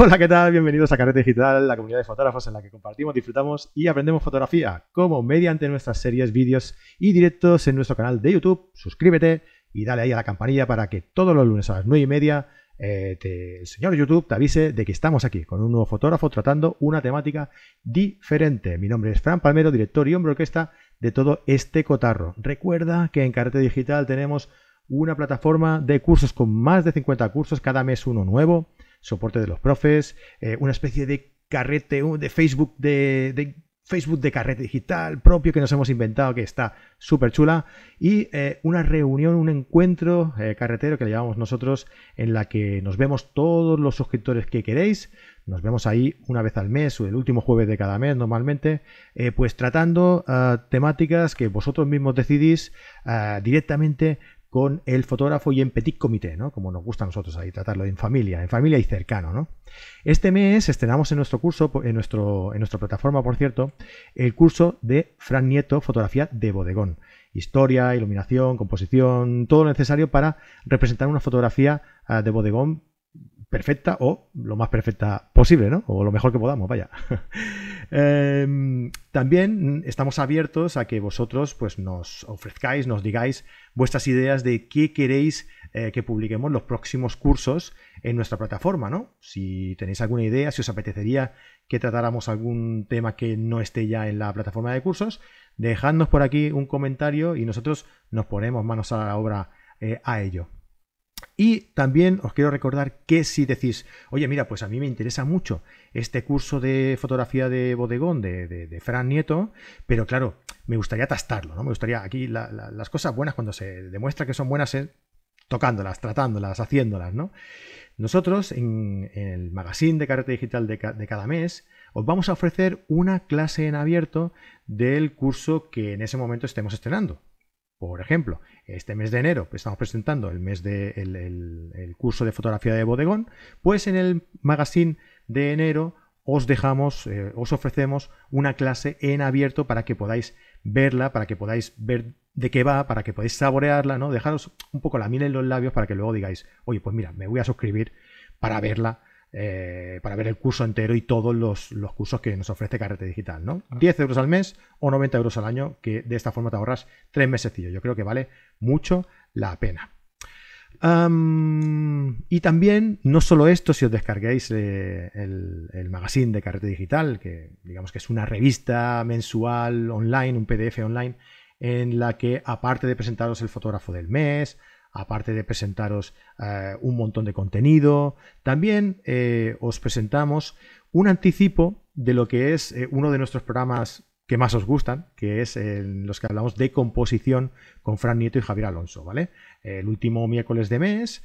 Hola, ¿qué tal? Bienvenidos a Carrete Digital, la comunidad de fotógrafos en la que compartimos, disfrutamos y aprendemos fotografía, como mediante nuestras series, vídeos y directos en nuestro canal de YouTube. Suscríbete y dale ahí a la campanilla para que todos los lunes a las 9 y media eh, el señor YouTube te avise de que estamos aquí con un nuevo fotógrafo tratando una temática diferente. Mi nombre es Fran Palmero, director y hombre orquesta de todo este cotarro. Recuerda que en Carrete Digital tenemos una plataforma de cursos con más de 50 cursos, cada mes uno nuevo soporte de los profes, eh, una especie de carrete de Facebook de, Facebook de carrete digital propio que nos hemos inventado que está súper chula y eh, una reunión, un encuentro eh, carretero que le llamamos nosotros en la que nos vemos todos los suscriptores que queréis. Nos vemos ahí una vez al mes o el último jueves de cada mes normalmente, pues tratando ah, temáticas que vosotros mismos decidís ah, directamente con el fotógrafo y en petit comité, ¿no? Como nos gusta a nosotros ahí tratarlo en familia, en familia y cercano, ¿no? Este mes estrenamos en nuestro curso, en, nuestro, en nuestra plataforma, por cierto, el curso de Fran Nieto, fotografía de bodegón. Historia, iluminación, composición, todo lo necesario para representar una fotografía ah, de bodegón perfecta o lo más perfecta posible, ¿no? O lo mejor que podamos, vaya. Em, también estamos abiertos a que vosotros pues, nos ofrezcáis, nos digáis vuestras ideas de qué queréis eh, que publiquemos los próximos cursos en nuestra plataforma, ¿no? Si tenéis alguna idea, si os apetecería que tratáramos algún tema que no esté ya en la plataforma de cursos, dejadnos por aquí un comentario y nosotros nos ponemos manos a la obra eh, a ello. Y también os quiero recordar que si decís, oye, mira, pues a mí me interesa mucho este curso de fotografía de bodegón de, Fran Nieto, pero claro, me gustaría tastarlo, ¿no? Me gustaría aquí las cosas buenas cuando se demuestra que son buenas es tocándolas, tratándolas, haciéndolas, ¿no? Nosotros en, el magazine de carrete digital de, de cada mes os vamos a ofrecer una clase en abierto del curso que en ese momento estemos estrenando. Por ejemplo, este mes de enero estamos presentando el mes de curso de fotografía de bodegón, pues en el magazine de enero os dejamos, eh, os ofrecemos una clase en abierto para que podáis verla, para que podáis ver de qué va, para que podáis saborearla, ¿no? Dejaros un poco la miel en los labios para que luego digáis, oye, pues mira, me voy a suscribir para verla eh, para ver el curso entero y todos los, cursos que nos ofrece Carrete Digital, ¿no? 10 euros al mes o 90 euros al año, que de esta forma te ahorras tres meses. Yo creo que vale mucho la pena. y también, no solo esto, si os descarguéis eh, el, el, magazine de Carrete Digital, que digamos que es una revista mensual online, un PDF online, en la que aparte de presentaros el fotógrafo del mes, aparte de presentaros eh, un montón de contenido, también eh, os presentamos un anticipo de lo que es eh, uno de nuestros programas que más os gustan, que es en los que hablamos de composición con Fran Nieto y Javier Alonso, ¿vale? El último miércoles de mes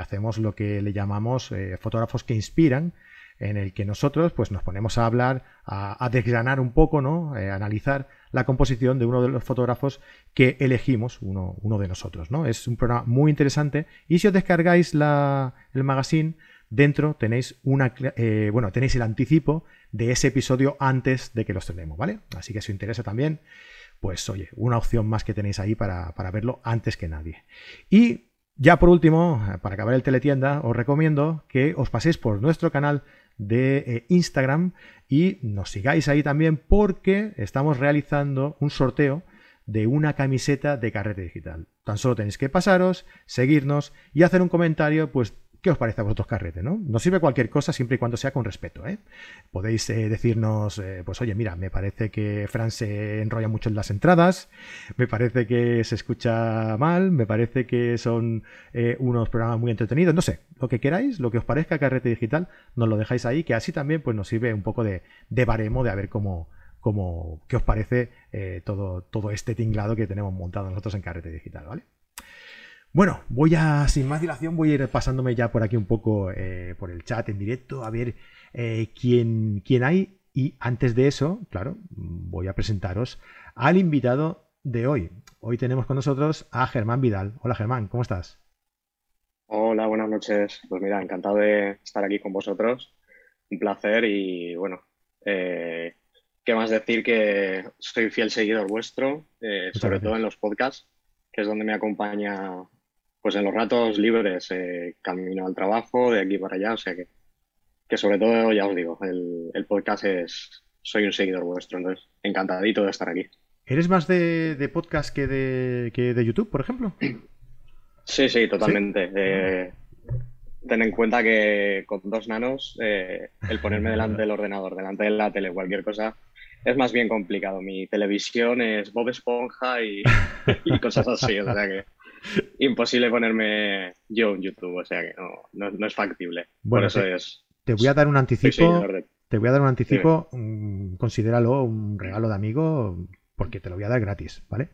hacemos lo que le llamamos fotógrafos que inspiran, en el que nosotros pues, nos ponemos a hablar, a, desgranar un poco, ¿no? Analizar la composición de uno de los fotógrafos que elegimos, uno, uno, de nosotros. ¿no? Es un programa muy interesante y si os descargáis la, el magazine, dentro tenéis, una, eh, bueno, tenéis el anticipo de ese episodio antes de que lo estrenemos, ¿vale? Así que si os interesa también, pues oye, una opción más que tenéis ahí para, para verlo antes que nadie. Y ya por último, para acabar el teletienda, os recomiendo que os paséis por nuestro canal de eh, Instagram y nos sigáis ahí también porque estamos realizando un sorteo de una camiseta de carrete digital. Tan solo tenéis que pasaros, seguirnos y hacer un comentario, pues ¿Qué os parece a vosotros carrete? ¿no? Nos sirve cualquier cosa siempre y cuando sea con respeto. ¿eh? Podéis eh, decirnos, eh, pues oye, mira, me parece que Fran se enrolla mucho en las entradas, me parece que se escucha mal, me parece que son unos programas muy entretenidos, no sé, lo que queráis, lo que os parezca carrete digital, nos lo dejáis ahí, que así también pues, nos sirve un poco de, de baremo de a ver cómo, cómo qué os parece todo, todo este tinglado que tenemos montado nosotros en carrete digital, ¿vale? Bueno, voy a, sin más dilación, voy a ir pasándome ya por aquí un poco eh, por el chat en directo a ver eh, quién, quién hay. Y antes de eso, claro, voy a presentaros al invitado de hoy. Hoy tenemos con nosotros a Germán Vidal. Hola Germán, ¿cómo estás? Hola, buenas noches. Pues mira, encantado de estar aquí con vosotros. Un placer y bueno, eh, ¿qué más decir que soy fiel seguidor vuestro, sobre todo en los podcasts, que es donde me acompaña pues en los ratos libres, eh, camino al trabajo, de aquí para allá, o sea que que sobre todo, ya os digo, el, el podcast es, soy un seguidor vuestro, entonces encantadito de estar aquí. ¿Eres más de, podcast que de, que de YouTube, por ejemplo? Sí, sí, totalmente. Eh, ten en cuenta que con dos nanos, eh, el ponerme delante del ordenador, delante de la tele, cualquier cosa, es más bien complicado. Mi televisión es Bob Esponja y, cosas así, o sea que imposible ponerme yo en YouTube, o sea que no, no, es factible. Bueno, Por eso te, es, te voy a dar un anticipo. Te voy a dar un anticipo, mm, considéralo un regalo de amigo porque te lo voy a dar gratis, ¿vale?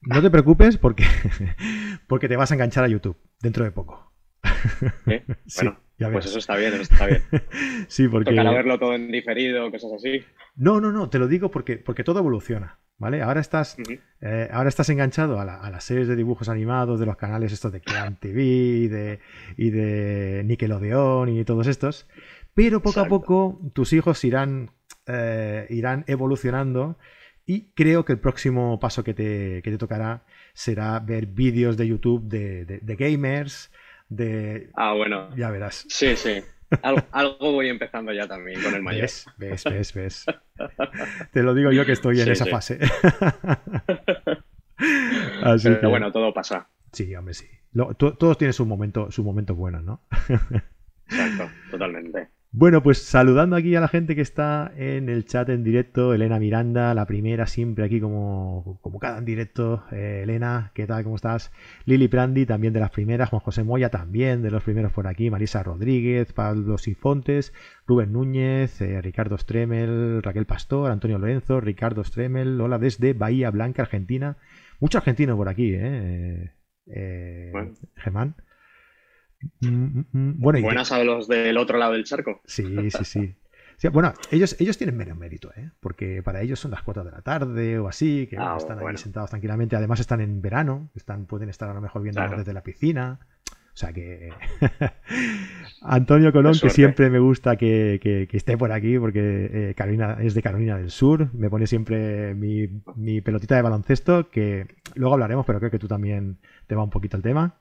No te preocupes porque, porque te vas a enganchar a YouTube dentro de poco. Bueno, pues eso está bien, eso está bien. sí, porque... Tocará verlo todo en diferido, cosas así. No, no, no, te lo digo porque, porque todo evoluciona, ¿vale? Ahora estás, eh, ahora estás enganchado a, las series de dibujos animados de los canales estos de Clan TV y de, y de Nickelodeon y todos estos, pero poco a poco tus hijos irán, eh, irán evolucionando y creo que el próximo paso que te, que te tocará será ver vídeos de YouTube de, de, gamers, de... Ah, bueno. Ya verás. Sí, sí. Algo, voy empezando ya también con el mayor. Ves, ves, ves, ves. Te lo digo yo que estoy en esa fase. Así Pero bueno, todo pasa. Sí, hombre, sí. todos tienen su momento, su momento bueno, ¿no? Exacto, totalmente. Bueno, pues saludando aquí a la gente que está en el chat en directo, Elena Miranda, la primera siempre aquí como, como cada en directo. Eh, Elena, ¿qué tal? ¿Cómo estás? Lili Prandi, también de las primeras, Juan José Moya también de los primeros por aquí, Marisa Rodríguez, Pablo Sifontes, Rubén Núñez, eh, Ricardo Stremel, Raquel Pastor, Antonio Lorenzo, Ricardo Stremel, hola desde Bahía Blanca, Argentina. Mucho argentino por aquí, ¿eh? eh Germán. Mm, mm, mm. Bueno, Buenas a los del otro lado del charco. Sí, sí, sí. bueno, ellos, ellos tienen menos mérito, ¿eh? porque para ellos son las 4 de la tarde o así, que ah, están ahí sentados tranquilamente. Además están en verano, están, pueden estar a lo mejor viendo desde la piscina. O sea que Antonio Colón, que siempre me gusta que, esté por aquí, porque eh, Carolina es de Carolina del Sur, me pone siempre mi, mi, pelotita de baloncesto, que luego hablaremos, pero creo que tú también te va un poquito el tema.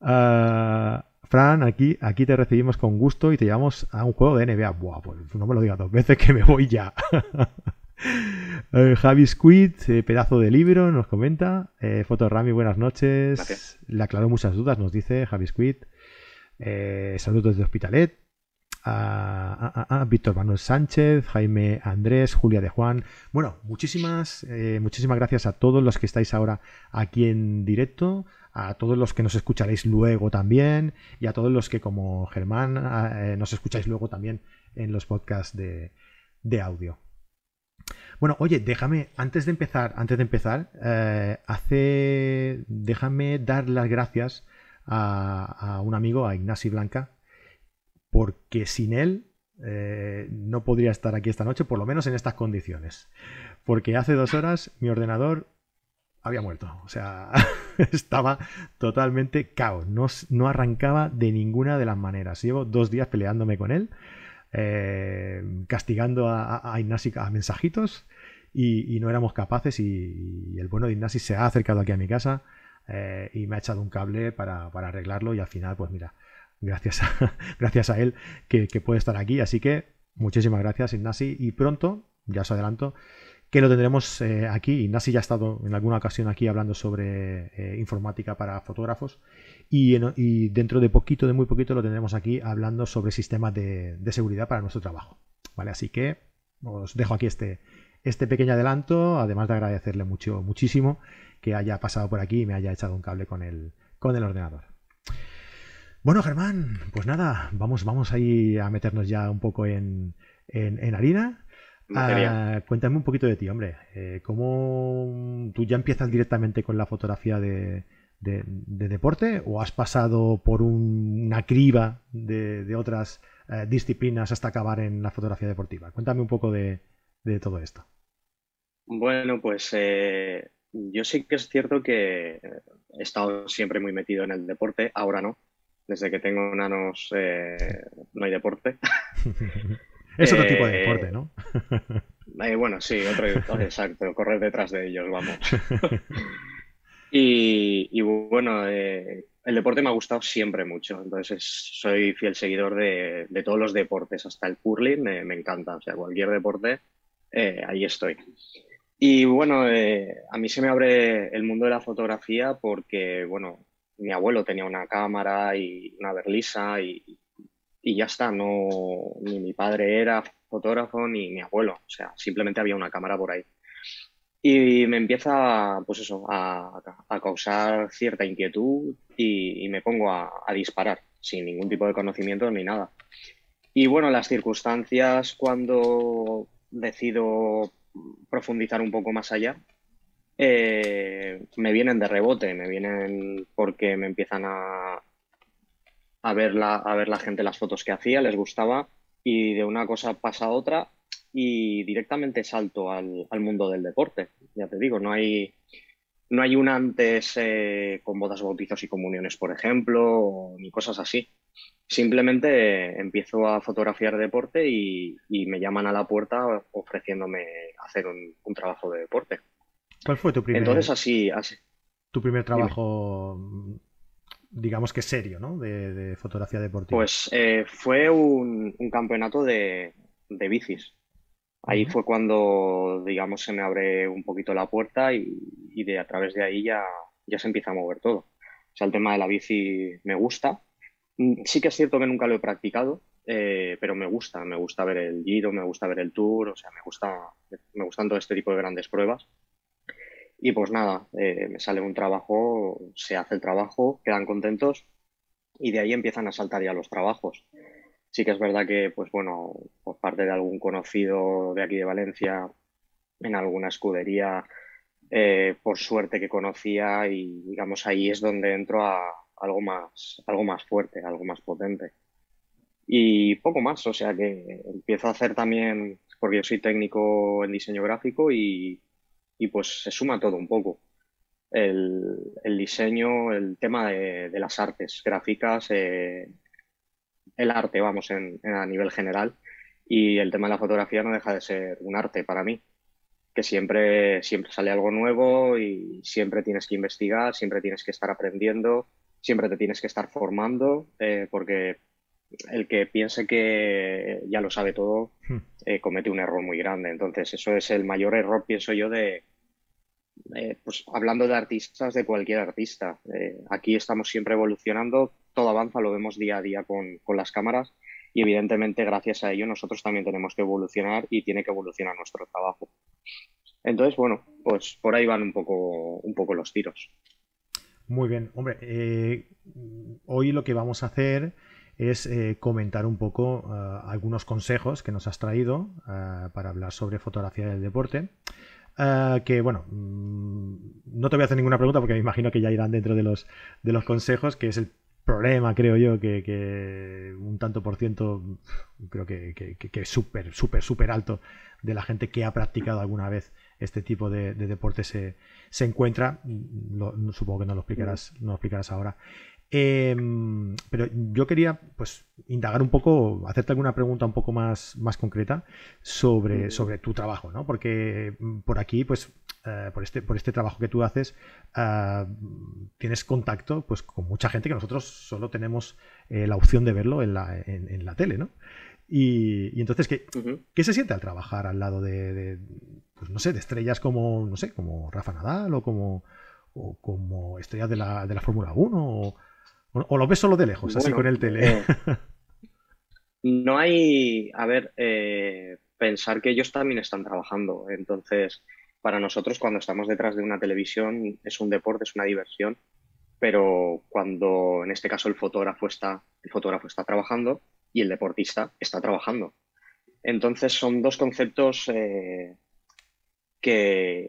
Uh, Fran, aquí, aquí te recibimos con gusto y te llevamos a un juego de NBA. Buah, pues no me lo digas dos veces que me voy ya. uh, Javi Squid, eh, pedazo de libro, nos comenta. Eh, Foto Rami, buenas noches. Le aclaró muchas dudas, nos dice Javi Squid. Eh, saludos de Hospitalet. Uh, Víctor Manuel Sánchez, Jaime Andrés, Julia de Juan. Bueno, muchísimas, muchísimas gracias a todos los que estáis ahora aquí en directo a todos los que nos escucharéis luego también y a todos los que como Germán eh, nos escucháis luego también en los podcasts de, audio. Bueno, oye, déjame, antes de empezar, antes de empezar, eh, hace, déjame dar las gracias a, un amigo, a Ignasi Blanca, porque sin él eh, no podría estar aquí esta noche, por lo menos en estas condiciones. Porque hace dos horas mi ordenador había muerto. O sea, estaba totalmente caos. No, no, arrancaba de ninguna de las maneras. Llevo dos días peleándome con él, eh, castigando a, a, Ignasi a mensajitos y, no éramos capaces. Y, el bueno de Ignasi se ha acercado aquí a mi casa eh, y me ha echado un cable para, arreglarlo. Y al final, pues mira, gracias a, gracias a él que, que puede estar aquí. Así que muchísimas gracias, Ignasi. Y pronto, ya os adelanto, que lo tendremos eh, aquí. Nasi ya ha estado en alguna ocasión aquí hablando sobre eh, informática para fotógrafos y, dentro de poquito, de muy poquito, lo tendremos aquí hablando sobre sistemas de, seguridad para nuestro trabajo. ¿Vale? Así que os dejo aquí este, este pequeño adelanto, además de agradecerle mucho, muchísimo que haya pasado por aquí y me haya echado un cable con el, con el ordenador. Bueno, Germán, pues nada, vamos, vamos ahí a meternos ya un poco en, en, en harina. Ah, cuéntame un poquito de ti, hombre. Eh, ¿Cómo tú ya empiezas directamente con la fotografía de, deporte o has pasado por una criba de, otras eh, disciplinas hasta acabar en la fotografía deportiva? Cuéntame un poco de, todo esto. Bueno, pues eh, yo sí que es cierto que he estado siempre muy metido en el deporte, ahora no. Desde que tengo nanos no hay deporte. Es otro tipo de deporte, ¿no? Eh, bueno, sí, otro, exacto, correr detrás de ellos, vamos. y, bueno, eh, el deporte me ha gustado siempre mucho, entonces soy fiel seguidor de, todos los deportes, hasta el curling me, encanta, o sea, cualquier deporte, eh, ahí estoy. Y bueno, eh, a mí se me abre el mundo de la fotografía porque, bueno, mi abuelo tenía una cámara y una berlisa y, y ya está, no, ni mi padre era fotógrafo ni mi abuelo, o sea, simplemente había una cámara por ahí. Y me empieza, pues eso, a, causar cierta inquietud y, me pongo a, disparar sin ningún tipo de conocimiento ni nada. Y bueno, las circunstancias cuando decido profundizar un poco más allá, eh, me vienen de rebote, me vienen porque me empiezan a, a, ver la, a ver la gente las fotos que hacía, les gustaba y de una cosa pasa a otra y directamente salto al, mundo del deporte. Ya te digo, no hay, no hay un antes eh, con bodas, bautizos y comuniones, por ejemplo, ni cosas así. Simplemente empiezo a fotografiar deporte y, me llaman a la puerta ofreciéndome hacer un, trabajo de deporte. ¿Cuál fue tu primer, Entonces, así, así. Tu primer trabajo, digamos que serio, ¿no? De, fotografía deportiva. Pues eh, fue un, campeonato de, de bicis. Ahí fue cuando, digamos, se me abre un poquito la puerta y, de a través de ahí ya, ya se empieza a mover todo. O sea, el tema de la bici me gusta. Mm, sí que es cierto que nunca lo he practicado, eh, pero me gusta. Me gusta ver el Giro, me gusta ver el Tour, o sea, me gusta, me gustan todo este tipo de grandes pruebas. Y pues nada, eh, me sale un trabajo, se hace el trabajo, quedan contentos y de ahí empiezan a saltar ya los trabajos. Sí que es verdad que, pues bueno, por parte de algún conocido de aquí de Valencia, en alguna escudería, eh, por suerte que conocía y digamos ahí es donde entro a algo más, algo más fuerte, algo más potente. Y poco más, o sea que empiezo a hacer también, porque yo soy técnico en diseño gráfico y, pues se suma todo un poco. El, diseño, el tema de, las artes gráficas, eh, el arte, vamos, en, a nivel general. Y el tema de la fotografía no deja de ser un arte para mí, que siempre, siempre sale algo nuevo y siempre tienes que investigar, siempre tienes que estar aprendiendo, siempre te tienes que estar formando, eh, porque el que piense que ya lo sabe todo hmm. eh, comete un error muy grande. Entonces, eso es el mayor error, pienso yo, de, pues hablando de artistas, de cualquier artista. Eh, aquí estamos siempre evolucionando, todo avanza, lo vemos día a día con, las cámaras y evidentemente gracias a ello nosotros también tenemos que evolucionar y tiene que evolucionar nuestro trabajo. Entonces, bueno, pues por ahí van un poco, un poco los tiros. Muy bien, hombre, eh, hoy lo que vamos a hacer es eh, comentar un poco eh, algunos consejos que nos has traído para hablar sobre fotografía del deporte. que bueno, mm, no te voy a hacer ninguna pregunta porque me imagino que ya irán dentro de los, de los consejos, que es el problema, creo yo, que, un tanto por ciento, creo que, es súper, súper, súper alto de la gente que ha practicado alguna vez este tipo de, deporte se, se encuentra. supongo que no lo explicarás, no lo explicarás ahora. Em, pero yo quería pues indagar un poco, hacerte alguna pregunta un poco más, más concreta sobre, sobre tu trabajo, ¿no? Porque mm, por aquí, pues, eh, por, este, por este trabajo que tú haces, ah, tienes contacto pues, con mucha gente que nosotros solo tenemos eh, la opción de verlo en la, en, la tele, ¿no? Y, entonces, ¿qué, ¿qué, se siente al trabajar al lado de, pues no sé, de estrellas como, no sé, como Rafa Nadal o como, o como estrellas de la, de la Fórmula 1 o, ¿O lo ves solo de lejos, así con el tele? Eh, no hay, a ver, eh, pensar que ellos también están trabajando. Entonces, para nosotros cuando estamos detrás de una televisión es un deporte, es una diversión, pero cuando en este caso el fotógrafo está, el fotógrafo está trabajando y el deportista está trabajando. Entonces son dos conceptos eh, que,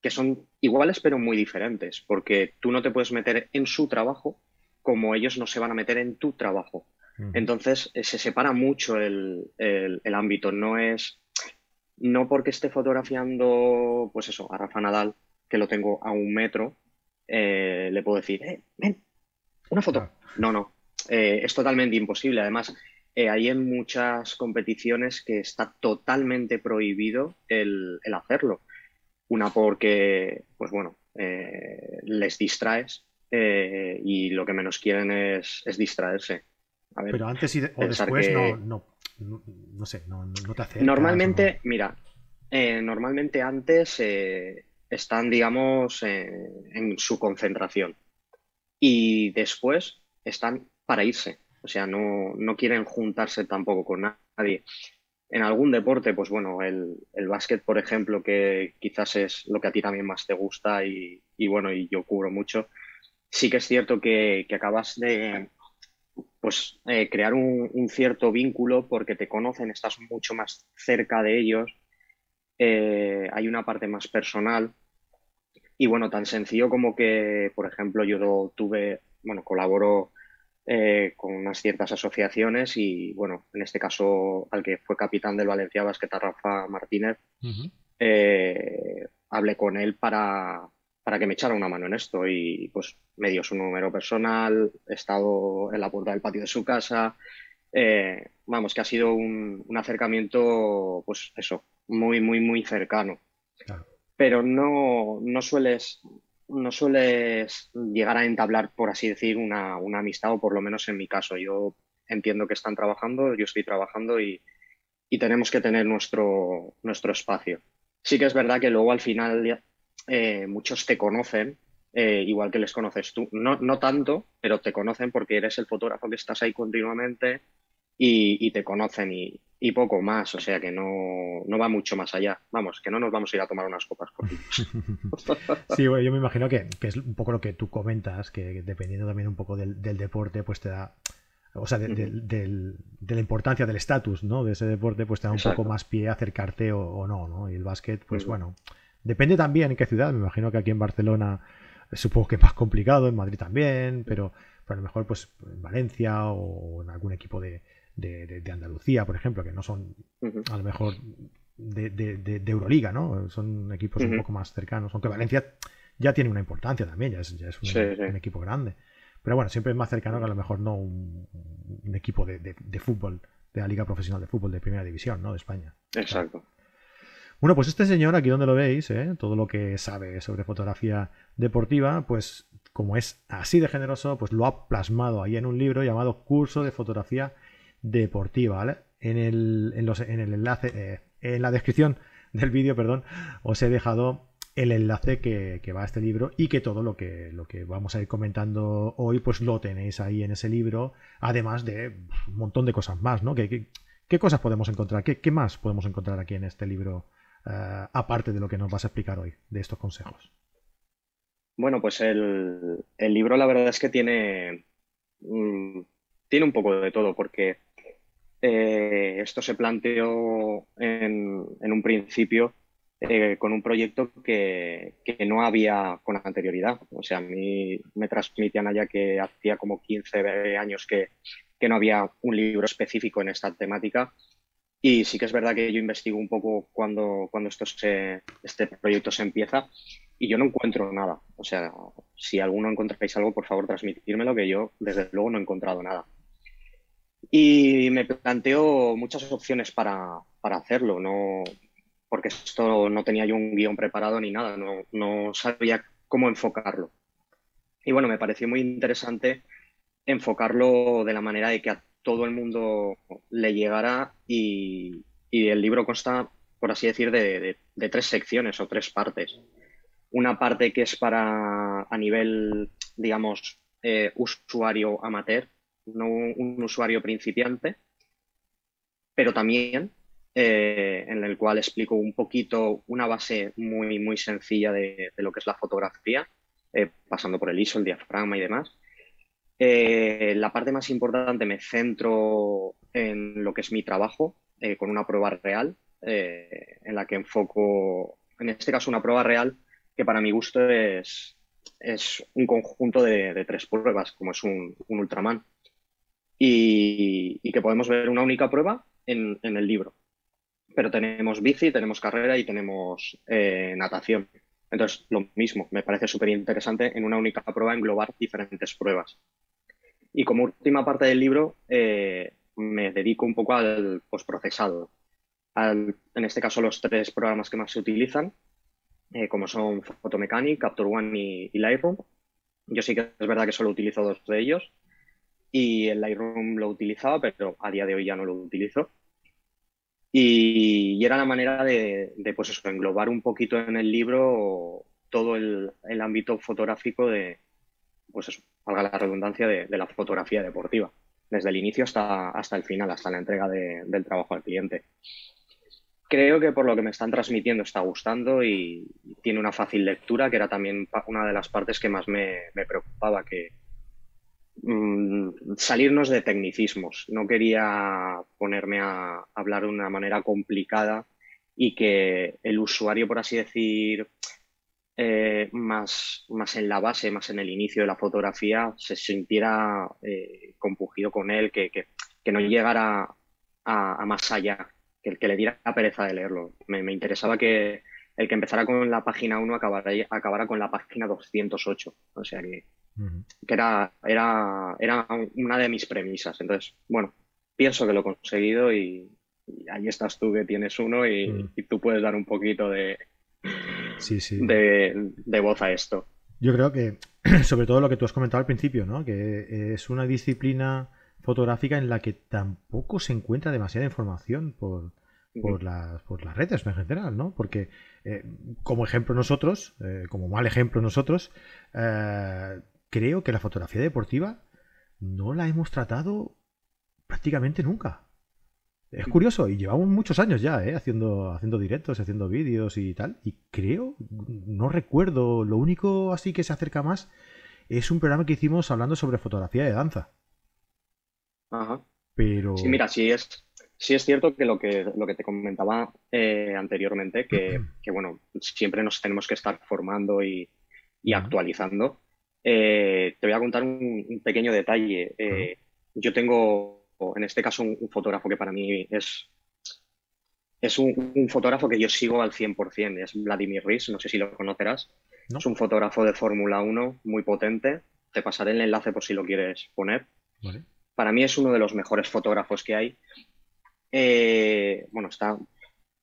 que son iguales pero muy diferentes, porque tú no te puedes meter en su trabajo como ellos no se van a meter en tu trabajo. Entonces eh, se separa mucho el, ámbito. No es, no porque esté fotografiando, pues eso, a Rafa Nadal, que lo tengo a un metro, eh, le puedo decir, eh, ven, una foto. No, no, eh, es totalmente imposible. Además, hay en muchas competiciones que está totalmente prohibido el, el hacerlo. Una porque, pues bueno, les distraes y lo que menos quieren es, distraerse. Pero antes y o después no, no, sé, no, te hace. Normalmente, mira, normalmente antes están, digamos, en su concentración y después están para irse. O sea, no, no quieren juntarse tampoco con nadie. En algún deporte, pues bueno, el, el básquet, por ejemplo, que quizás es lo que a ti también más te gusta y, bueno, y yo cubro mucho, sí que es cierto que, acabas de pues eh, crear un, cierto vínculo porque te conocen, estás mucho más cerca de ellos, eh, hay una parte más personal. Y bueno, tan sencillo como que, por ejemplo, yo tuve, bueno, colaboro eh, con unas ciertas asociaciones y, bueno, en este caso al que fue capitán del Valencia Basket, Rafa Martínez, hablé con él para, que me echara una mano en esto y pues me dio su número personal, he estado en la puerta del patio de su casa, eh, vamos, que ha sido un, acercamiento, pues eso, muy, muy, muy cercano. Pero no, no sueles no sueles llegar a entablar, por así decir, una, amistad, o por lo menos en mi caso. Yo entiendo que están trabajando, yo estoy trabajando y, tenemos que tener nuestro, nuestro espacio. Sí que es verdad que luego al final eh, muchos te conocen, eh, igual que les conoces tú. No, no tanto, pero te conocen porque eres el fotógrafo que estás ahí continuamente y, te conocen y, poco más, o sea que no, va mucho más allá. Vamos, que no nos vamos a ir a tomar unas copas por Sí, yo me imagino que, es un poco lo que tú comentas, que dependiendo también un poco del, deporte, pues te da o sea, de, la importancia del estatus, ¿no? De ese deporte, pues te da un poco más pie a acercarte o, no, ¿no? Y el básquet, pues bueno, depende también en qué ciudad. Me imagino que aquí en Barcelona supongo que es más complicado, en Madrid también, pero, pero a lo mejor pues en Valencia o en algún equipo de, de, Andalucía, por ejemplo, que no son a lo mejor de, Euroliga, ¿no? Son equipos un poco más cercanos, aunque Valencia ya tiene una importancia también, ya es, un, equipo grande. Pero bueno, siempre es más cercano que a lo mejor no un, equipo de, fútbol, de la Liga Profesional de Fútbol de Primera División, ¿no? De España. Exacto. Bueno, pues este señor, aquí donde lo veis, ¿eh? todo lo que sabe sobre fotografía deportiva, pues como es así de generoso, pues lo ha plasmado ahí en un libro llamado Curso de Fotografía deportiva, ¿vale? En el, en los, en el enlace, eh, en la descripción del vídeo, perdón, os he dejado el enlace que, va a este libro y que todo lo que, lo que vamos a ir comentando hoy, pues lo tenéis ahí en ese libro, además de un montón de cosas más, ¿no? ¿Qué, qué, cosas podemos encontrar? ¿Qué, ¿Qué, más podemos encontrar aquí en este libro, eh, aparte de lo que nos vas a explicar hoy, de estos consejos? Bueno, pues el, libro la verdad es que tiene, mm, tiene un poco de todo, porque eh, esto se planteó en, un principio eh, con un proyecto que, no había con anterioridad. O sea, a mí me transmitían allá que hacía como 15 años que, no había un libro específico en esta temática. Y sí que es verdad que yo investigo un poco cuando, cuando esto se, este proyecto se empieza y yo no encuentro nada. O sea, si alguno encontráis algo, por favor, transmitírmelo, que yo desde luego no he encontrado nada. Y me planteo muchas opciones para, hacerlo, no, porque esto no tenía yo un guion preparado ni nada, no, sabía cómo enfocarlo. Y bueno, me pareció muy interesante enfocarlo de la manera de que a todo el mundo le llegara y, el libro consta, por así decir, de, tres secciones o tres partes. Una parte que es para a nivel, digamos, eh, usuario amateur, no un usuario principiante, pero también eh, en el cual explico un poquito una base muy, muy sencilla de, lo que es la fotografía, eh, pasando por el ISO, el diafragma y demás. Eh, la parte más importante me centro en lo que es mi trabajo, con una prueba real, en la que enfoco, en este caso, una prueba real que para mi gusto es, es un conjunto de, tres pruebas, como es un, Ultraman y, que podemos ver una única prueba en, el libro. Pero tenemos bici, tenemos carrera y tenemos eh, natación. Entonces, lo mismo, me parece súper interesante en una única prueba englobar diferentes pruebas. Y como última parte del libro, eh, me dedico un poco al postprocesado. en este caso, los tres programas que más se utilizan, eh, como son Photomechanic, Capture One y, Lightroom, Yo sí que es verdad que solo utilizo dos de ellos y el Lightroom lo utilizaba, pero a día de hoy ya no lo utilizo. Y, era la manera de, pues eso, englobar un poquito en el libro todo el, ámbito fotográfico de, pues eso, valga la redundancia, de, la fotografía deportiva, desde el inicio hasta, hasta el final, hasta la entrega del trabajo al cliente. Creo que por lo que me están transmitiendo está gustando y tiene una fácil lectura, que era también una de las partes que más me, me preocupaba, que, Mm, salirnos de tecnicismos. No quería ponerme a hablar de una manera complicada y que el usuario, por así decir, eh, más, más en la base, más en el inicio de la fotografía, se sintiera eh, compugido con él, que, no llegara a, más allá, que, el que le diera la pereza de leerlo. Me, me, interesaba que el que empezara con la página 1 acabara, acabara con la página 208. O sea que que era, era, era una de mis premisas. Entonces, bueno, pienso que lo he conseguido y, ahí estás tú que tienes uno y, tú puedes dar un poquito de, sí, sí. de, voz a esto. Yo creo que, sobre todo lo que tú has comentado al principio, ¿no? que es una disciplina fotográfica en la que tampoco se encuentra demasiada información por, por, las, por las redes en general, ¿no? Porque eh, como ejemplo nosotros, eh, como mal ejemplo nosotros, eh, creo que la fotografía deportiva no la hemos tratado prácticamente nunca. Es curioso, y llevamos muchos años ya, ¿eh? haciendo, haciendo directos, haciendo vídeos y tal, y creo, no recuerdo, lo único así que se acerca más es un programa que hicimos hablando sobre fotografía de danza. Ajá. Pero... Sí, mira, sí es, sí es cierto que lo que, lo que te comentaba eh, anteriormente, que, bueno, siempre nos tenemos que estar formando y, y actualizando. Eh, te voy a contar un, pequeño detalle. Eh, yo tengo, en este caso, un, fotógrafo que para mí es, es un, fotógrafo que yo sigo al 100%, es Vladimir Riz, no sé si lo conocerás. Es un fotógrafo de Fórmula 1 muy potente. Te pasaré el enlace por si lo quieres poner. Para mí es uno de los mejores fotógrafos que hay. Eh, bueno, está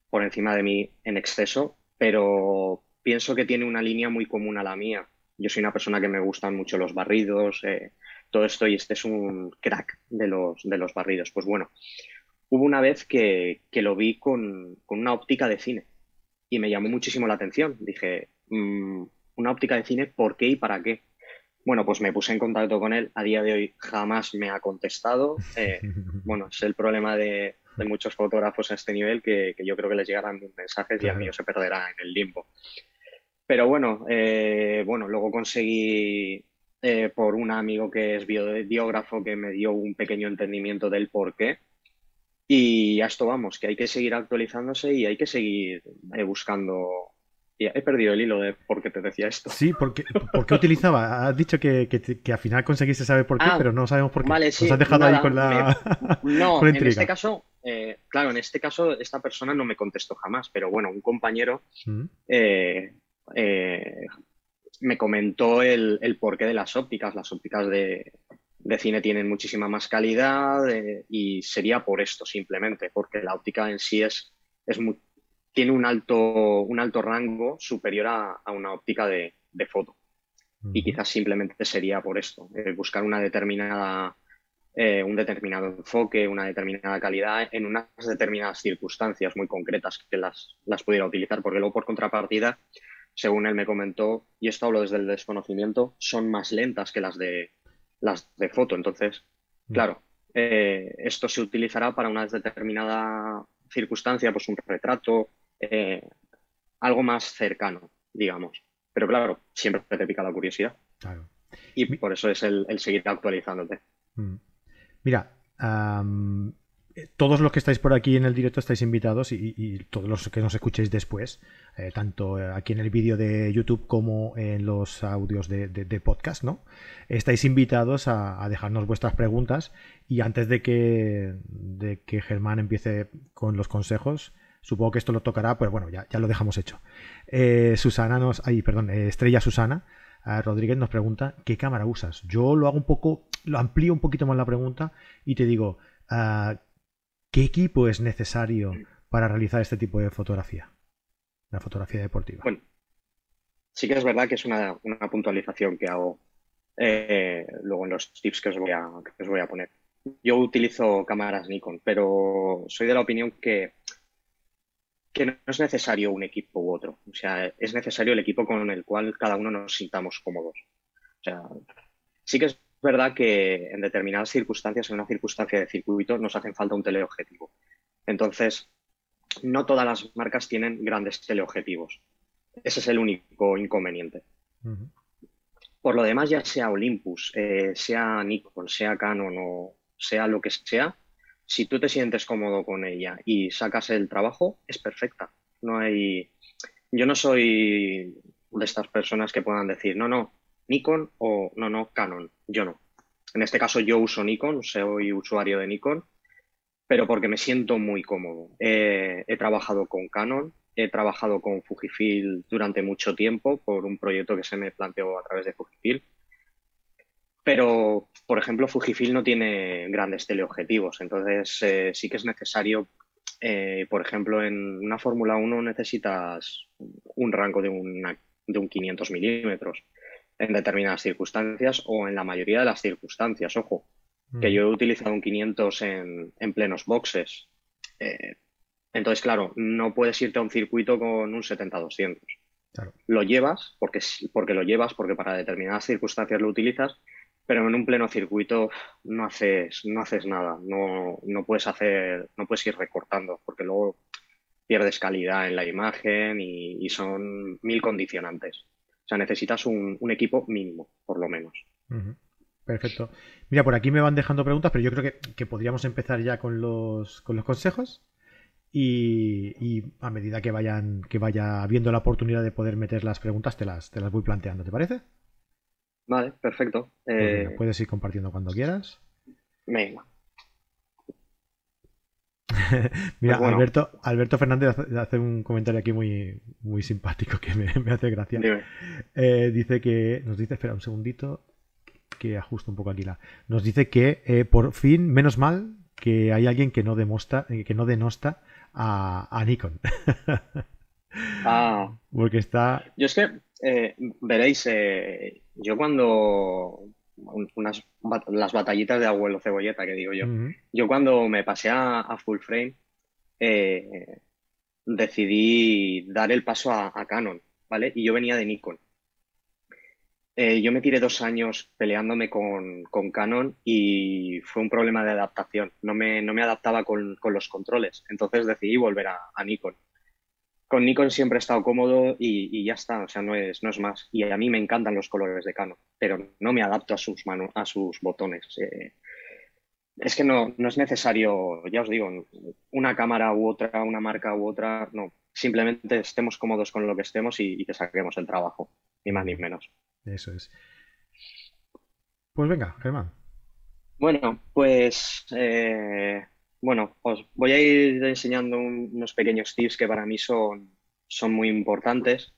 por encima de mí en exceso, pero pienso que tiene una línea muy común a la mía yo soy una persona que me gustan mucho los barridos, eh, todo esto, y este es un crack de los, de los barridos. Pues bueno, hubo una vez que, lo vi con, una óptica de cine y me llamó muchísimo la atención. Dije, mm, una óptica de cine, ¿por qué y para qué? Bueno, pues me puse en contacto con él. A día de hoy jamás me ha contestado. Eh, bueno, es el problema de, muchos fotógrafos a este nivel que, yo creo que les llegarán mensajes y a mí se perderá en el limbo. Pero bueno, eh, bueno, luego conseguí eh, por un amigo que es biógrafo que me dio un pequeño entendimiento del por qué. Y a esto vamos, que hay que seguir actualizándose y hay que seguir eh, buscando. he perdido el hilo de por qué te decía esto. Sí, porque, ¿por qué utilizaba? Has dicho que, al final conseguiste saber por qué, ah, pero no sabemos por qué. Vale, sí, Nos has dejado ahí con la. No, en este caso, claro, en este caso, esta persona no me contestó jamás, pero bueno, un compañero mm. Eh, me comentó el, porqué de las ópticas. Las ópticas de, cine tienen muchísima más calidad eh, y sería por esto simplemente, porque la óptica en sí es, es tiene un alto, un alto rango superior a, una óptica de, foto. Y quizás simplemente sería por esto, eh, buscar una determinada, un determinado enfoque, una determinada calidad en unas determinadas circunstancias muy concretas que las, las pudiera utilizar, porque luego por contrapartida según él me comentó, y esto hablo desde el desconocimiento, son más lentas que las de, las de foto. Entonces, mm. claro, eh, esto se utilizará para una determinada circunstancia, pues un retrato, eh, algo más cercano, digamos. Pero claro, siempre te pica la curiosidad. Y por eso es el, seguir actualizándote. Mm. Mira, todos los que estáis por aquí en el directo estáis invitados y, todos los que nos escuchéis después, eh, tanto aquí en el vídeo de YouTube como en los audios de, podcast, ¿no? Estáis invitados a, dejarnos vuestras preguntas y antes de que, de que Germán empiece con los consejos, supongo que esto lo tocará, pero bueno, ya, ya lo dejamos hecho. Eh, Susana nos, ay, perdón, eh, Estrella Susana Rodríguez nos pregunta ¿qué cámara usas? Yo lo hago un poco, lo amplío un poquito más la pregunta y te digo, ah, ¿Qué equipo es necesario para realizar este tipo de fotografía? La fotografía deportiva. Bueno, sí que es verdad que es una, puntualización que hago. eh, luego en los tips que os, voy a, que os voy a poner. Yo utilizo cámaras Nikon, pero soy de la opinión que, que no es necesario un equipo u otro. O sea, es necesario el equipo con el cual cada uno nos sintamos cómodos. O sea, sí que es verdad que en determinadas circunstancias, en una circunstancia de circuito, nos hacen falta un teleobjetivo. Entonces, no todas las marcas tienen grandes teleobjetivos. Ese es el único inconveniente. Por lo demás, ya sea Olympus, eh, sea Nikon, sea Canon o sea lo que sea, si tú te sientes cómodo con ella y sacas el trabajo, es perfecta. No hay. Yo no soy de estas personas que puedan decir, no, no, Nikon o no, no, Canon. Yo no. En este caso yo uso Nikon, soy usuario de Nikon, pero porque me siento muy cómodo. he trabajado con Canon, he trabajado con Fujifilm durante mucho tiempo por un proyecto que se me planteó a través de Fujifilm. Pero, por ejemplo, Fujifilm no tiene grandes teleobjetivos, entonces eh, sí que es necesario, eh, por ejemplo, en una Fórmula 1 necesitas un rango de, de un 500 milímetros en determinadas circunstancias o en la mayoría de las circunstancias, ojo, que mm. yo he utilizado un 500 en, plenos boxes. Eh, entonces, claro, no puedes irte a un circuito con un 70-200. Lo llevas porque, porque lo llevas, porque para determinadas circunstancias lo utilizas, pero en un pleno circuito no haces, no haces nada, no, no, puedes hacer, no puedes ir recortando, porque luego pierdes calidad en la imagen y son mil condicionantes. O sea, necesitas un, equipo mínimo, por lo menos. Perfecto. Mira, por aquí me van dejando preguntas, pero yo creo que, podríamos empezar ya con los, con los consejos. Y, a medida que vayan que vaya viendo la oportunidad de poder meter las preguntas, te las, te las voy planteando, ¿te parece? Vale, perfecto. Pues eh, puedes ir compartiendo cuando quieras. Venga. Mira, pues Alberto, Alberto Fernández hace un comentario aquí muy, muy simpático que me, hace gracia. Eh, dice que, nos dice, espera un segundito, que ajusto un poco aquí la. Nos dice que eh, por fin, menos mal, que hay alguien que no eh, que no denosta a, Nikon. ah. Porque está. Yo es que, veréis, yo cuando unas, las batallitas de abuelo cebolleta, que digo yo. Yo cuando me pasé a, full frame, eh, decidí dar el paso a, Canon, ¿vale? Y yo venía de Nikon. Eh, yo me tiré dos años peleándome con, Canon y fue un problema de adaptación. No me, no me adaptaba con, los controles. Entonces decidí volver a Nikon con Nikon siempre he estado cómodo y, ya está, o sea, no es, no es más. Y a mí me encantan los colores de Canon, pero no me adapto a sus, a sus botones. Eh, es que no, no es necesario, ya os digo, una cámara u otra, una marca u otra, no. Simplemente estemos cómodos con lo que estemos y, que saquemos el trabajo, ni más ni menos. Eso es. Pues venga, Germán. Bueno, pues eh, bueno, os voy a ir enseñando unos pequeños tips que para mí son, son muy importantes,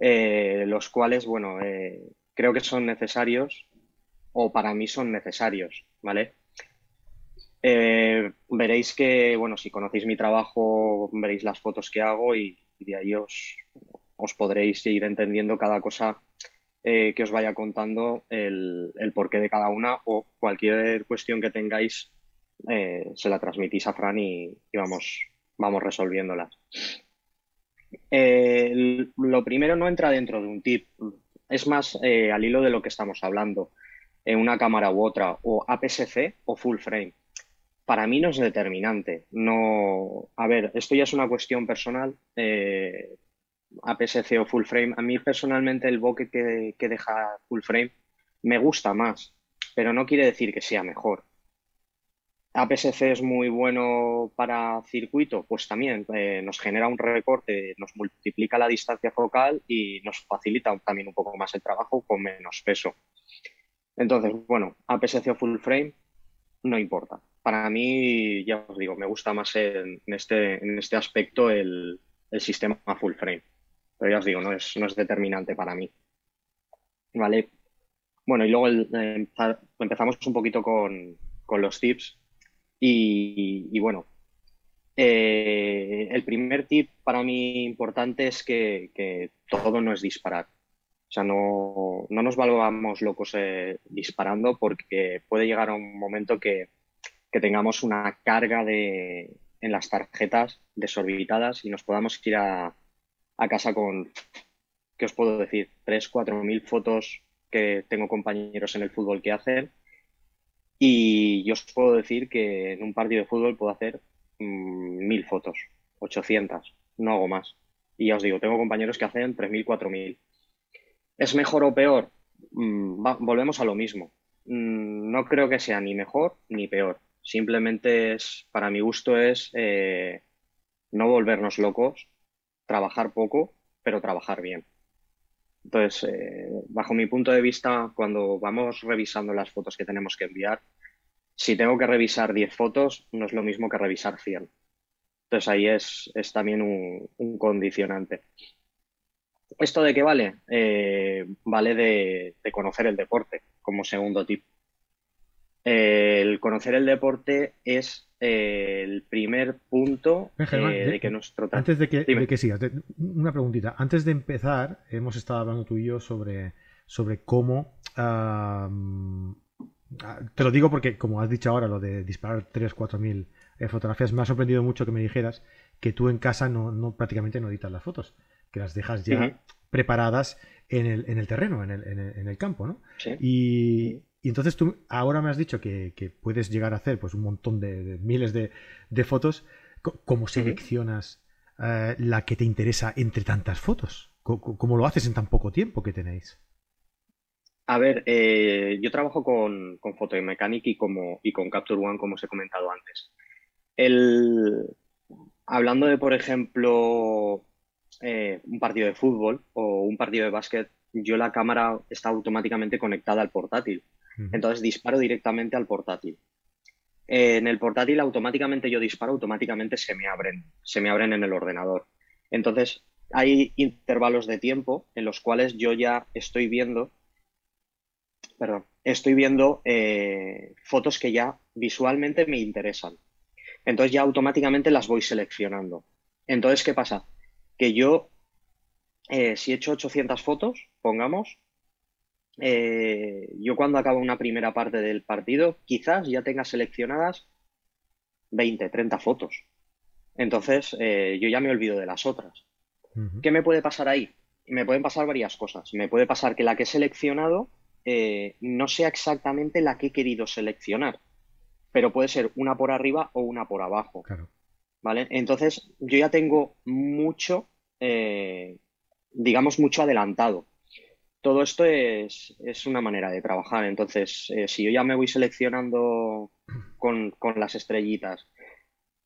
eh, los cuales, bueno, eh, creo que son necesarios o para mí son necesarios, ¿vale? Eh, veréis que, bueno, si conocéis mi trabajo, veréis las fotos que hago y, de ahí os, os, podréis ir entendiendo cada cosa que os vaya contando el, el porqué de cada una o cualquier cuestión que tengáis eh, se la transmitís a Fran y, vamos, vamos resolviéndolas. Eh, lo primero no entra dentro de un tip, es más eh, al hilo de lo que estamos hablando, en una cámara u otra, o APS-C o full frame. Para mí no es determinante. No, a ver, esto ya es una cuestión personal. APS-C o full frame. A mí personalmente el bokeh que, que deja full frame me gusta más, pero no quiere decir que sea mejor. APS-C es muy bueno para circuito, pues también eh, nos genera un recorte, nos multiplica la distancia focal y nos facilita también un poco más el trabajo con menos peso. Entonces, bueno, APS-C o full frame no importa. Para mí, ya os digo, me gusta más en, este, en este aspecto el, sistema full frame. Pero ya os digo, no es, no es determinante para mí. ¿Vale? Bueno, y luego empezamos un poquito con, con los tips y, bueno, eh, el primer tip para mí importante es que, todo no es disparar. O sea, no, no nos valgamos locos eh, disparando porque puede llegar a un momento que, que tengamos una carga de, en las tarjetas desorbitadas y nos podamos ir a, a casa con, ¿qué os puedo decir? 3, 4 mil fotos que tengo compañeros en el fútbol que hacen. Y yo os puedo decir que en un partido de fútbol puedo hacer mm, mil fotos, 800, no hago más. Y ya os digo, tengo compañeros que hacen 3.000, 4.000. ¿Es mejor o peor? Mm, volvemos a lo mismo. Mm, no creo que sea ni mejor ni peor. Simplemente es, para mi gusto, es eh, no volvernos locos, trabajar poco, pero trabajar bien. Entonces, eh, bajo mi punto de vista, cuando vamos revisando las fotos que tenemos que enviar, si tengo que revisar 10 fotos, no es lo mismo que revisar 100. Entonces ahí es, también un, condicionante. ¿Esto de qué vale? Eh, vale de, conocer el deporte como segundo tip. el conocer el deporte es eh, el primer punto eh, de, que nuestro... Antes de que, de que sigas, una preguntita. Antes de empezar, hemos estado hablando tú y yo sobre, sobre cómo... te lo digo porque, como has dicho ahora, lo de disparar 3, 4 mil eh, fotografías, me ha sorprendido mucho que me dijeras que tú en casa no, prácticamente no editas las fotos, que las dejas ya preparadas en el, en el terreno, en el, en el, campo, ¿no? Y, entonces tú ahora me has dicho que, puedes llegar a hacer pues un montón de, miles de, fotos. ¿Cómo seleccionas eh, la que te interesa entre tantas fotos? ¿Cómo, lo haces en tan poco tiempo que tenéis? A ver, eh, yo trabajo con, con Photomechanic y, como, y con Capture One, como os he comentado antes. El, hablando de, por ejemplo, eh, un partido de fútbol o un partido de básquet, yo la cámara está automáticamente conectada al portátil. Entonces disparo directamente al portátil. en el portátil automáticamente yo disparo, automáticamente se me abren, se me abren en el ordenador. Entonces hay intervalos de tiempo en los cuales yo ya estoy viendo, perdón, estoy viendo eh, fotos que ya visualmente me interesan. Entonces ya automáticamente las voy seleccionando. Entonces, ¿qué pasa? Que yo, eh, si he hecho 800 fotos, pongamos, eh, yo cuando acabo una primera parte del partido, quizás ya tenga seleccionadas 20, 30 fotos. Entonces, eh, yo ya me olvido de las otras. ¿Qué me puede pasar ahí? Me pueden pasar varias cosas. Me puede pasar que la que he seleccionado no sea exactamente la que he querido seleccionar pero puede ser una por arriba o una por abajo. ¿Vale? Entonces, yo ya tengo mucho, eh, digamos, mucho adelantado. Todo esto es, una manera de trabajar. Entonces, eh, si yo ya me voy seleccionando con, las estrellitas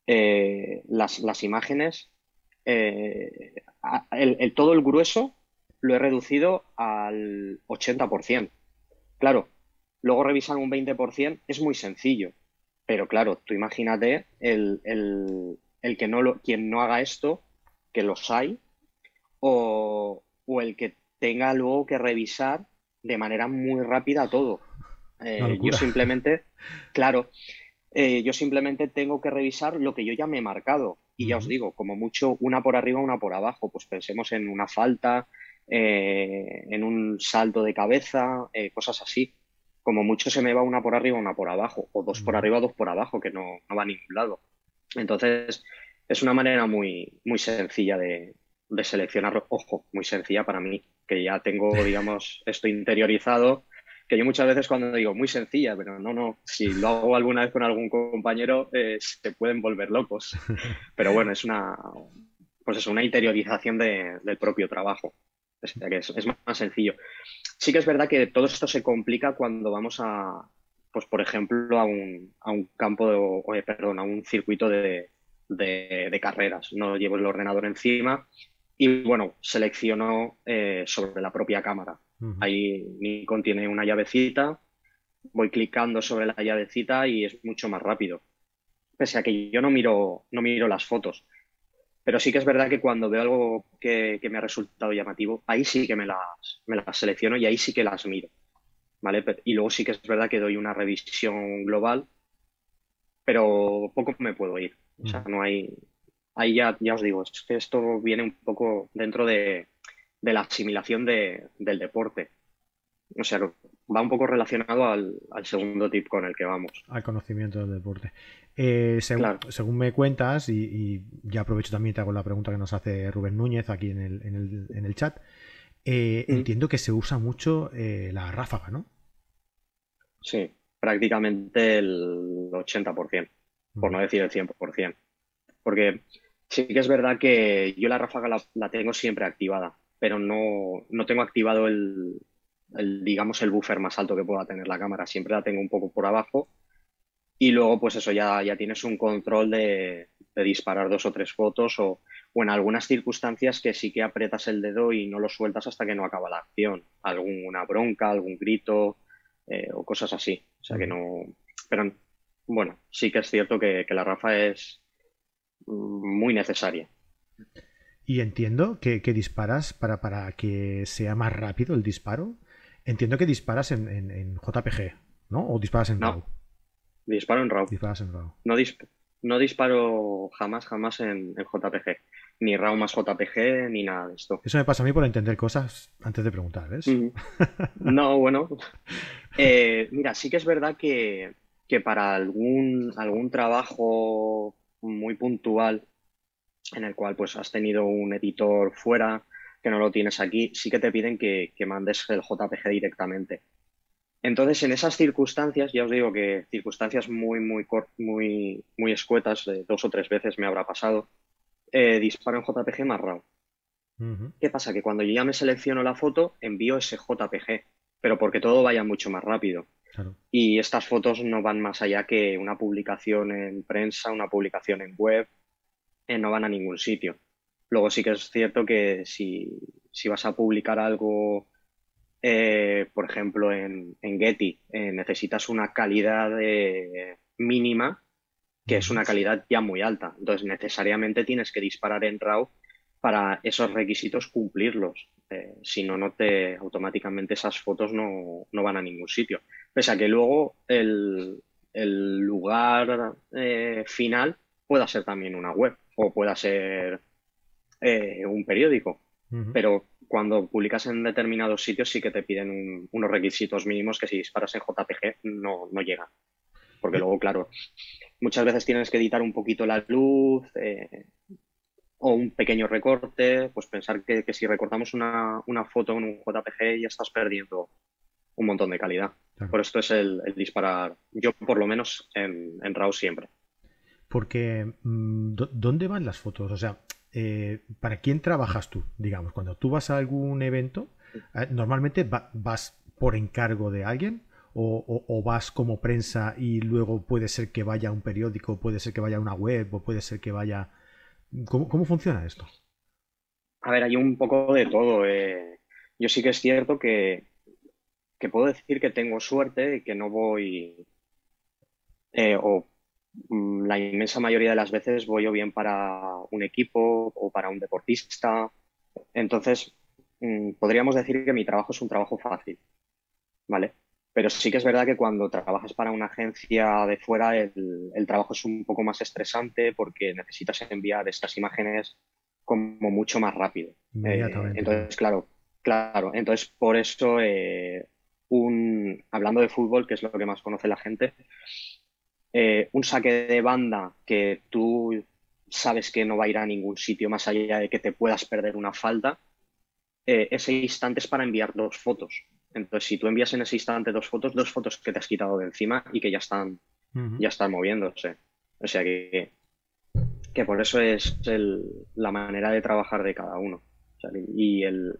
eh, las, imágenes, el, todo el grueso lo he reducido al 80%. Claro, luego revisar un 20% es muy sencillo. Pero claro, tú imagínate el, que no lo, quien no haga esto, que los hay, o, el que tenga luego que revisar de manera muy rápida todo. Eh, yo simplemente, claro, eh, yo simplemente tengo que revisar lo que yo ya me he marcado. Y ya os digo, como mucho, una por arriba, una por abajo. Pues pensemos en una falta, eh, en un salto de cabeza, cosas así como mucho se me va una por arriba, una por abajo, o dos por arriba, dos por abajo, que no, va a ningún lado. Entonces, es una manera muy, muy sencilla de, de seleccionar, ojo, muy sencilla para mí, que ya tengo, digamos, esto interiorizado, que yo muchas veces cuando digo muy sencilla, pero no, no, si lo hago alguna vez con algún compañero, eh, se pueden volver locos. Pero bueno, es una, pues es una interiorización del propio trabajo. Es, es, más sencillo. Sí que es verdad que todo esto se complica cuando vamos a, pues por ejemplo, a un, a un campo, de, perdón, a un circuito de, de, carreras. No llevo el ordenador encima y, bueno, selecciono eh, sobre la propia cámara. Ahí Nikon tiene una llavecita, voy clicando sobre la llavecita y es mucho más rápido. Pese a que yo no miro, no miro las fotos. Pero sí que es verdad que cuando veo algo que, me ha resultado llamativo, ahí sí que me las, me las selecciono y ahí sí que las miro. ¿Vale? Y luego sí que es verdad que doy una revisión global, pero poco me puedo ir. O sea, no hay. Ahí ya, ya os digo, es que esto viene un poco dentro de, de la asimilación del deporte. O sea, va un poco relacionado al, segundo tip con el que vamos. Al conocimiento del deporte. Eh, según, me cuentas, y, ya aprovecho también te hago la pregunta que nos hace Rubén Núñez aquí en el, en el, en el chat, eh, mm. entiendo que se usa mucho eh, la ráfaga, ¿no? Sí, prácticamente el 80%, por mm. no decir el 100%. Porque sí que es verdad que yo la ráfaga la, tengo siempre activada, pero no, no tengo activado el, digamos, el buffer más alto que pueda tener la cámara. Siempre la tengo un poco por abajo. Y luego, pues eso, ya, ya tienes un control de, disparar dos o tres fotos o, o, en algunas circunstancias que sí que aprietas el dedo y no lo sueltas hasta que no acaba la acción. Alguna bronca, algún grito eh, o cosas así. O sea que no... Pero bueno, sí que es cierto que, que la Rafa es muy necesaria. Y entiendo que, que disparas para, para, que sea más rápido el disparo. Entiendo que disparas en, en, JPG, ¿no? ¿O disparas en RAW? Disparo en RAW. Disparas en RAW. No, no disparo jamás, jamás en, JPG. Ni RAW más JPG, ni nada de esto. Eso me pasa a mí por entender cosas antes de preguntar, ¿ves? No, bueno. Eh, mira, sí que es verdad que, que para algún, algún trabajo muy puntual en el cual pues has tenido un editor fuera que no lo tienes aquí, sí que te piden que, mandes el JPG directamente. Entonces, en esas circunstancias, ya os digo que circunstancias muy, muy, muy, muy escuetas, dos o tres veces me habrá pasado, eh, disparo en JPG más RAW. ¿Qué pasa? Que cuando yo ya me selecciono la foto, envío ese JPG, pero porque todo vaya mucho más rápido. Y estas fotos no van más allá que una publicación en prensa, una publicación en web, eh, no van a ningún sitio. Luego sí que es cierto que si, vas a publicar algo, eh, por ejemplo, en, Getty, eh, necesitas una calidad mínima, que es una calidad ya muy alta. Entonces, necesariamente tienes que disparar en RAW para esos requisitos cumplirlos. si no, no te automáticamente esas fotos no, no, van a ningún sitio. Pese a que luego el, lugar eh, final pueda ser también una web o pueda ser eh, un periódico. Pero cuando publicas en determinados sitios sí que te piden unos requisitos mínimos que si disparas en JPG no, no llegan. Porque luego, claro, muchas veces tienes que editar un poquito la luz eh, o un pequeño recorte. Pues pensar que, si recortamos una, una, foto en un JPG ya estás perdiendo un montón de calidad. Por esto es el, disparar, yo por lo menos en, en RAW siempre. Porque, mm, ¿dónde van las fotos? O sea, eh, ¿para quién trabajas tú? Digamos, cuando tú vas a algún evento, eh, normalmente vas por encargo de alguien o, vas como prensa y luego puede ser que vaya a un periódico, puede ser que vaya a una web o puede ser que vaya... ¿Cómo, cómo funciona esto? A ver, hay un poco de todo. Eh. Yo sí que es cierto que, que puedo decir que tengo suerte y que no voy, eh, o mm, la inmensa mayoría de las veces voy o bien para un equipo o para un deportista. Entonces, mm, podríamos decir que mi trabajo es un trabajo fácil, ¿vale? Pero sí que es verdad que cuando trabajas para una agencia de fuera, el, el trabajo es un poco más estresante porque necesitas enviar estas imágenes como mucho más rápido. Eh, entonces, claro, claro. Entonces, por eso eh, un, hablando de fútbol, que es lo que más conoce la gente, eh, un saque de banda que tú sabes que no va a ir a ningún sitio más allá de que te puedas perder una falta, eh, ese instante es para enviar dos fotos. Entonces, si tú envías en ese instante dos fotos, dos fotos que te has quitado de encima y que ya están, ya están moviéndose. O sea que, que por eso es la manera de trabajar de cada uno. y el,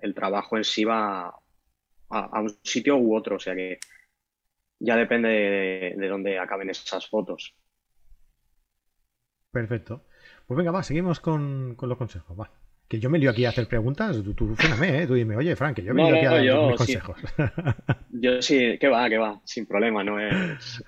el, trabajo en sí va, a, un sitio u otro, o sea que ya depende de, dónde acaben esas fotos. Perfecto. Pues venga, va, seguimos con, los consejos, va. Que yo me lío aquí a hacer preguntas, tú, tú ¿eh? Tú dime, oye, Frank, que yo me lío aquí a dar mis consejos. Yo sí, que va, que va, sin problema, no es...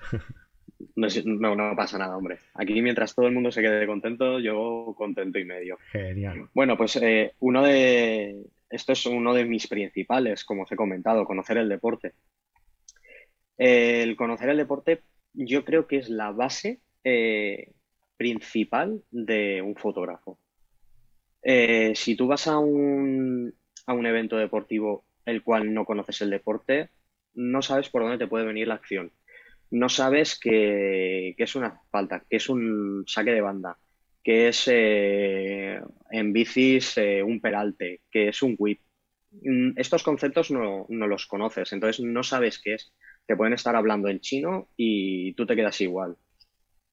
No, no, pasa nada, hombre. Aquí mientras todo el mundo se quede contento, yo contento y medio. Genial. Bueno, pues eh, uno de, esto es uno de mis principales, como os he comentado, conocer el deporte. El conocer el deporte yo creo que es la base eh, principal de un fotógrafo. Eh, si tú vas a un, a un evento deportivo el cual no conoces el deporte, no sabes por dónde te puede venir la acción. No sabes que, es una falta, que es un saque de banda, que es eh, en bicis eh, un peralte, que es un whip. Mm, estos conceptos no, no, los conoces, entonces no sabes qué es. Te pueden estar hablando en chino y tú te quedas igual.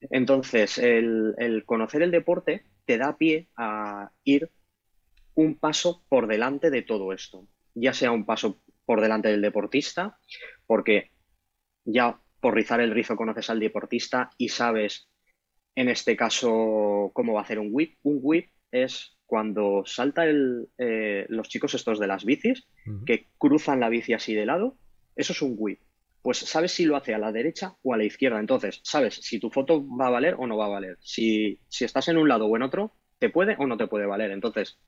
Entonces, el, el conocer el deporte te da pie a ir un paso por delante de todo esto, ya sea un paso por delante del deportista, porque ya por rizar el rizo conoces al deportista y sabes, en este caso, cómo va a hacer un whip. Un whip es cuando salta eh, los chicos estos de las bicis, que cruzan la bici así de lado, eso es un whip. Pues sabes si lo hace a la derecha o a la izquierda. Entonces, sabes si tu foto va a valer o no va a valer. Si, si estás en un lado o en otro, te puede o no te puede valer. Entonces,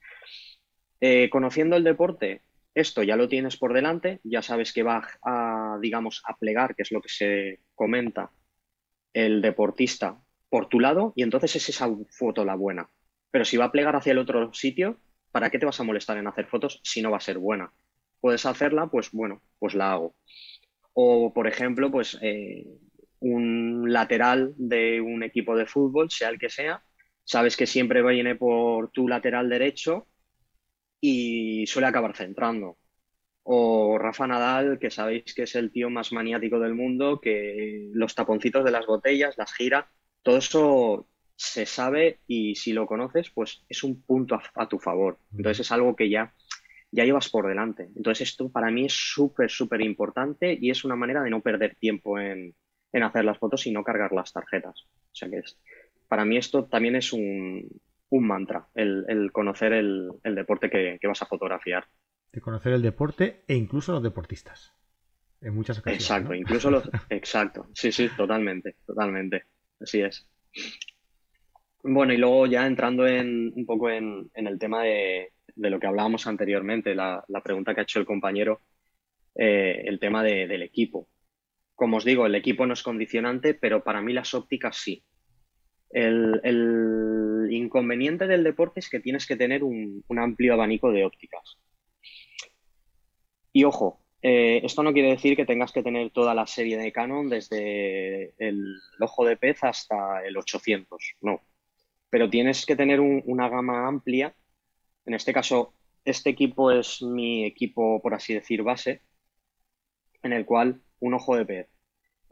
eh, conociendo el deporte, esto ya lo tienes por delante, ya sabes que va a, digamos, a plegar, que es lo que se comenta, el deportista por tu lado, y entonces es esa foto la buena. Pero si va a plegar hacia el otro sitio, ¿para qué te vas a molestar en hacer fotos si no va a ser buena? Puedes hacerla, pues bueno, pues la hago. O, por ejemplo, pues eh, un lateral de un equipo de fútbol, sea el que sea, sabes que siempre viene por tu lateral derecho y suele acabar centrando. O Rafa Nadal, que sabéis que es el tío más maniático del mundo, que los taponcitos de las botellas, las gira, todo eso se sabe y si lo conoces, pues es un punto a, tu favor. Entonces es algo que ya, ya llevas por delante. Entonces esto para mí es súper, súper importante y es una manera de no perder tiempo en, en, hacer las fotos y no cargar las tarjetas. O sea que es, para mí esto también es un, un mantra, el, conocer el, deporte que, vas a fotografiar. De conocer el deporte e incluso los deportistas. En muchas ocasiones. Exacto, incluso los. exacto, sí, sí, totalmente, totalmente. Así es. Bueno, y luego ya entrando en, un poco en, el tema de, lo que hablábamos anteriormente, la, pregunta que ha hecho el compañero, eh, el tema del equipo. Como os digo, el equipo no es condicionante, pero para mí las ópticas sí. El, inconveniente del deporte es que tienes que tener un, amplio abanico de ópticas. Y ojo, eh, esto no quiere decir que tengas que tener toda la serie de Canon desde el ojo de pez hasta el 800, no. Pero tienes que tener una gama amplia. En este caso, este equipo es mi equipo, por así decir, base, en el cual un ojo de pez,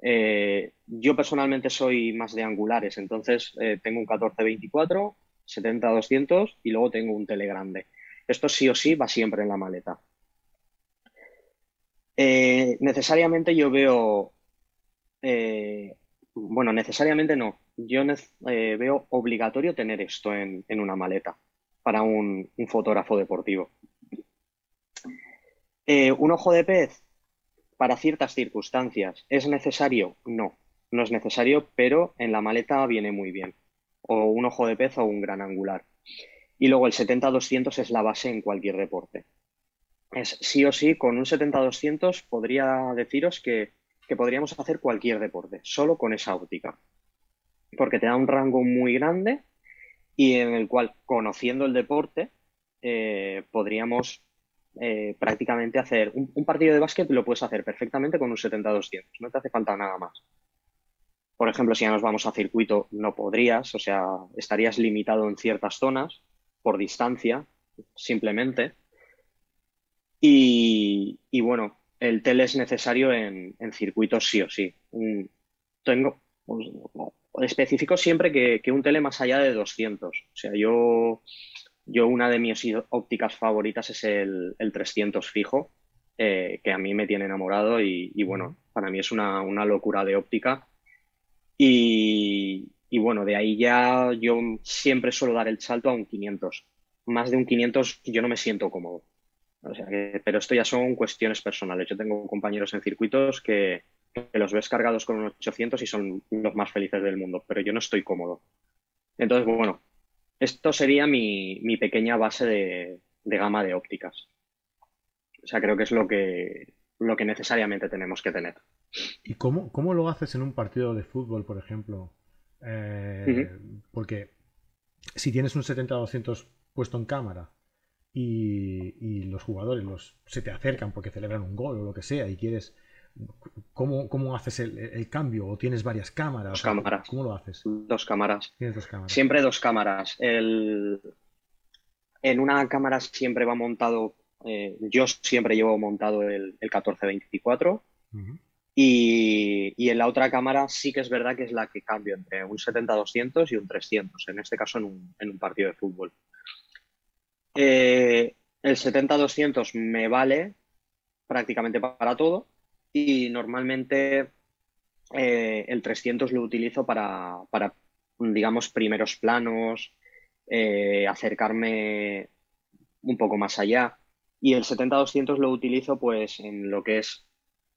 eh, yo personalmente soy más de angulares, entonces eh, tengo un 14-24, 70-200 y luego tengo un tele grande. Esto sí o sí va siempre en la maleta. Eh, necesariamente yo veo, bueno, necesariamente no, yo veo obligatorio tener esto en, una maleta para un, un fotógrafo deportivo. un ojo de pez, para ciertas circunstancias. ¿Es necesario? No, no es necesario, pero en la maleta viene muy bien. O un ojo de pez o un gran angular. Y luego el 70-200 es la base en cualquier deporte. Es sí o sí, con un 70-200 podría deciros que, podríamos hacer cualquier deporte, solo con esa óptica. Porque te da un rango muy grande y en el cual, conociendo el deporte, eh, podríamos eh, prácticamente hacer un, partido de básquet lo puedes hacer perfectamente con un 70-200, no te hace falta nada más. Por ejemplo, si ya nos vamos a circuito, no podrías, o sea, estarías limitado en ciertas zonas por distancia, simplemente. Y, bueno, el tele es necesario en, circuitos sí o sí. tengo, pues, especifico siempre que, que, un tele más allá de 200. O sea, yo yo una de mis ópticas favoritas es el, 300 fijo, eh, que a mí me tiene enamorado y, bueno, para mí es una, locura de óptica. Y, bueno, de ahí ya yo siempre suelo dar el salto a un 500. Más de un 500 yo no me siento cómodo. Pero esto ya son cuestiones personales. Yo tengo compañeros en circuitos que, que los ves cargados con un 800 y son los más felices del mundo, pero yo no estoy cómodo. Entonces, bueno, esto sería mi, pequeña base de, gama de ópticas. O sea, creo que es lo que, lo que necesariamente tenemos que tener. ¿Y cómo, cómo lo haces en un partido de fútbol, por ejemplo? Eh, porque si tienes un 70-200 puesto en cámara y, los jugadores los, se te acercan porque celebran un gol o lo que sea y quieres... ¿Cómo, cómo haces el, cambio? ¿O tienes varias cámaras? Dos cámaras. ¿Cómo lo haces? Dos cámaras. Tienes dos cámaras. Siempre dos cámaras. El... En una cámara siempre va montado, eh, yo siempre llevo montado el, el 1424 y, y, en la otra cámara sí que es verdad que es la que cambio entre un 70-200 y un 300, en este caso en un, en un partido de fútbol. Eh, el 70-200 me vale prácticamente para todo y normalmente eh, el 300 lo utilizo para, para digamos, primeros planos, eh, acercarme un poco más allá. Y el 70-200 lo utilizo pues en lo que es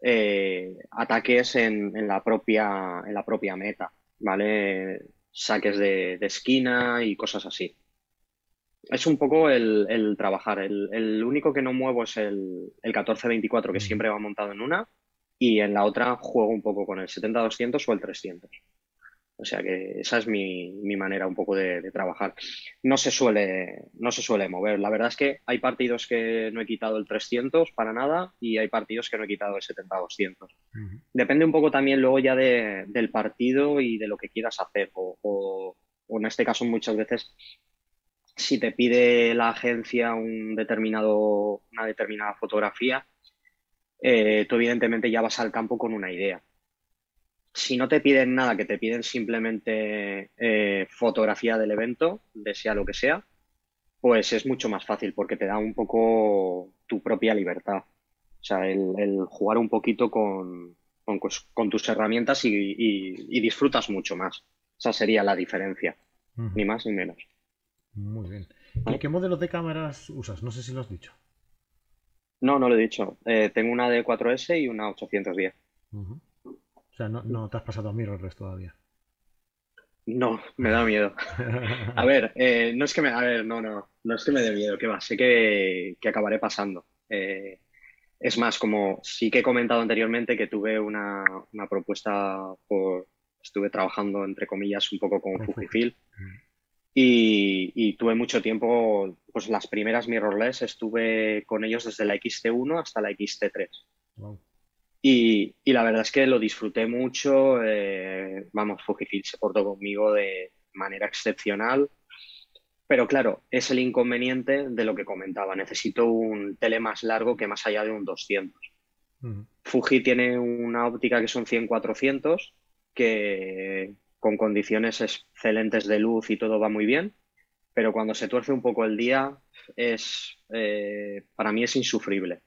eh, ataques en, en, la propia, en la propia meta, ¿vale? Saques de, de esquina y cosas así. Es un poco el, el trabajar. El, el, único que no muevo es el, el 14-24, que siempre va montado en una, y en la otra juego un poco con el 70-200 o el 300. O sea que esa es mi, mi manera un poco de, de, trabajar. No se, suele, no se suele mover. La verdad es que hay partidos que no he quitado el 300 para nada y hay partidos que no he quitado el 70-200. Uh -huh. Depende un poco también luego ya de, del partido y de lo que quieras hacer. O, o, o, en este caso muchas veces si te pide la agencia un determinado, una determinada fotografía, eh, tú evidentemente ya vas al campo con una idea si no te piden nada, que te piden simplemente eh, fotografía del evento, de sea lo que sea, pues es mucho más fácil porque te da un poco tu propia libertad. O sea, el, el jugar un poquito con, con, con tus herramientas y, y, y, disfrutas mucho más. Esa sería la diferencia, uh -huh. ni más ni menos. Muy bien. ¿Y qué modelos de cámaras usas? No sé si lo has dicho. No, no lo he dicho. Eh, tengo una de 4S y una 810. Uh -huh. O sea, no, no te has pasado a mirrorless todavía. No, me da miedo. A ver, eh, no es que me, a ver, no, no, no es que me dé miedo, que va, sé que, que acabaré pasando. Eh, es más, como sí que he comentado anteriormente que tuve una, una propuesta por, estuve trabajando entre comillas un poco con Fujifilm y, y, tuve mucho tiempo, pues las primeras mirrorless estuve con ellos desde la XT1 hasta la XT3. Wow. Y, y, la verdad es que lo disfruté mucho. Eh, vamos, Fujifilm se portó conmigo de manera excepcional. Pero claro, es el inconveniente de lo que comentaba. Necesito un tele más largo que más allá de un 200. Uh -huh. Fuji tiene una óptica que son 100-400, que con condiciones excelentes de luz y todo va muy bien. Pero cuando se tuerce un poco el día, es, eh, para mí es insufrible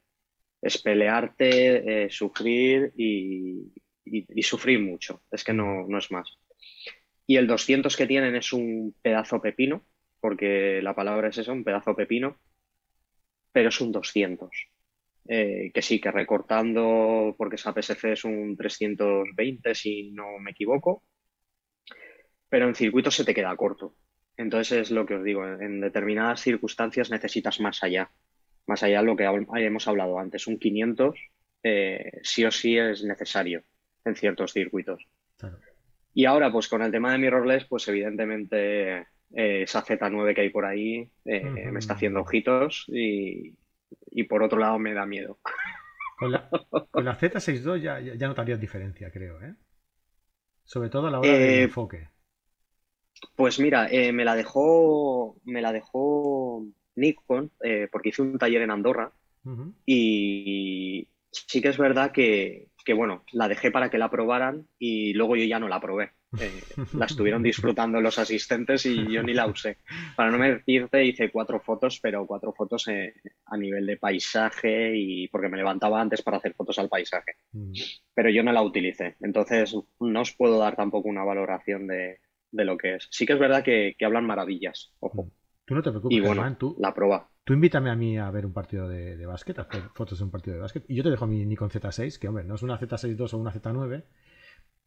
es pelearte, eh, sufrir y, y, y, sufrir mucho. Es que no, no, es más. Y el 200 que tienen es un pedazo pepino, porque la palabra es eso, un pedazo pepino, pero es un 200. Eh, que sí, que recortando, porque esa PSC es un 320 si no me equivoco, pero en circuito se te queda corto. Entonces es lo que os digo, en determinadas circunstancias necesitas más allá más allá de lo que hemos hablado antes, un 500 eh, sí o sí es necesario en ciertos circuitos. Claro. Y ahora, pues con el tema de mirrorless, pues evidentemente eh, esa Z9 que hay por ahí eh, uh -huh. me está haciendo ojitos y, y, por otro lado me da miedo. Con la, con la Z62 ya, ya, notarías diferencia, creo, ¿eh? Sobre todo a la hora del enfoque. Pues mira, me la dejó, me la dejó Nikon eh, porque hice un taller en Andorra uh -huh. y sí que es verdad que, que, bueno, la dejé para que la probaran y luego yo ya no la probé. Eh, la estuvieron disfrutando los asistentes y yo ni la usé. Para no mentirte, hice cuatro fotos, pero cuatro fotos eh, a nivel de paisaje y porque me levantaba antes para hacer fotos al paisaje. Pero yo no la utilicé. Entonces no os puedo dar tampoco una valoración de, de lo que es. Sí que es verdad que, que hablan maravillas, ojo. -huh. Tú no te preocupes, y bueno, tú, la prueba. Tú invítame a mí a ver un partido de, de básquet, a hacer fotos de un partido de básquet, y yo te dejo mi Nikon Z6, que hombre, no es una Z6 II o una Z9,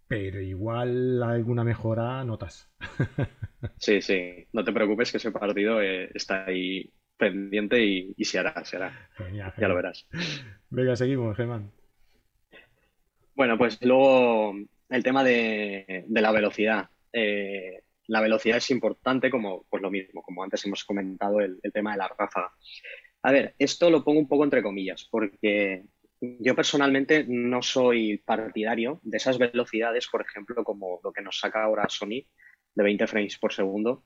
pero igual alguna mejora notas. sí, sí, no te preocupes que ese partido eh, está ahí pendiente y, y, se hará, se hará. Genial, genial. Ya lo verás. Venga, seguimos, Germán. Bueno, pues luego el tema de, de la velocidad. Eh, la velocidad es importante, como pues lo mismo, como antes hemos comentado el, tema de la ráfaga. A ver, esto lo pongo un poco entre comillas, porque yo personalmente no soy partidario de esas velocidades, por ejemplo, como lo que nos saca ahora Sony de 20 frames por segundo,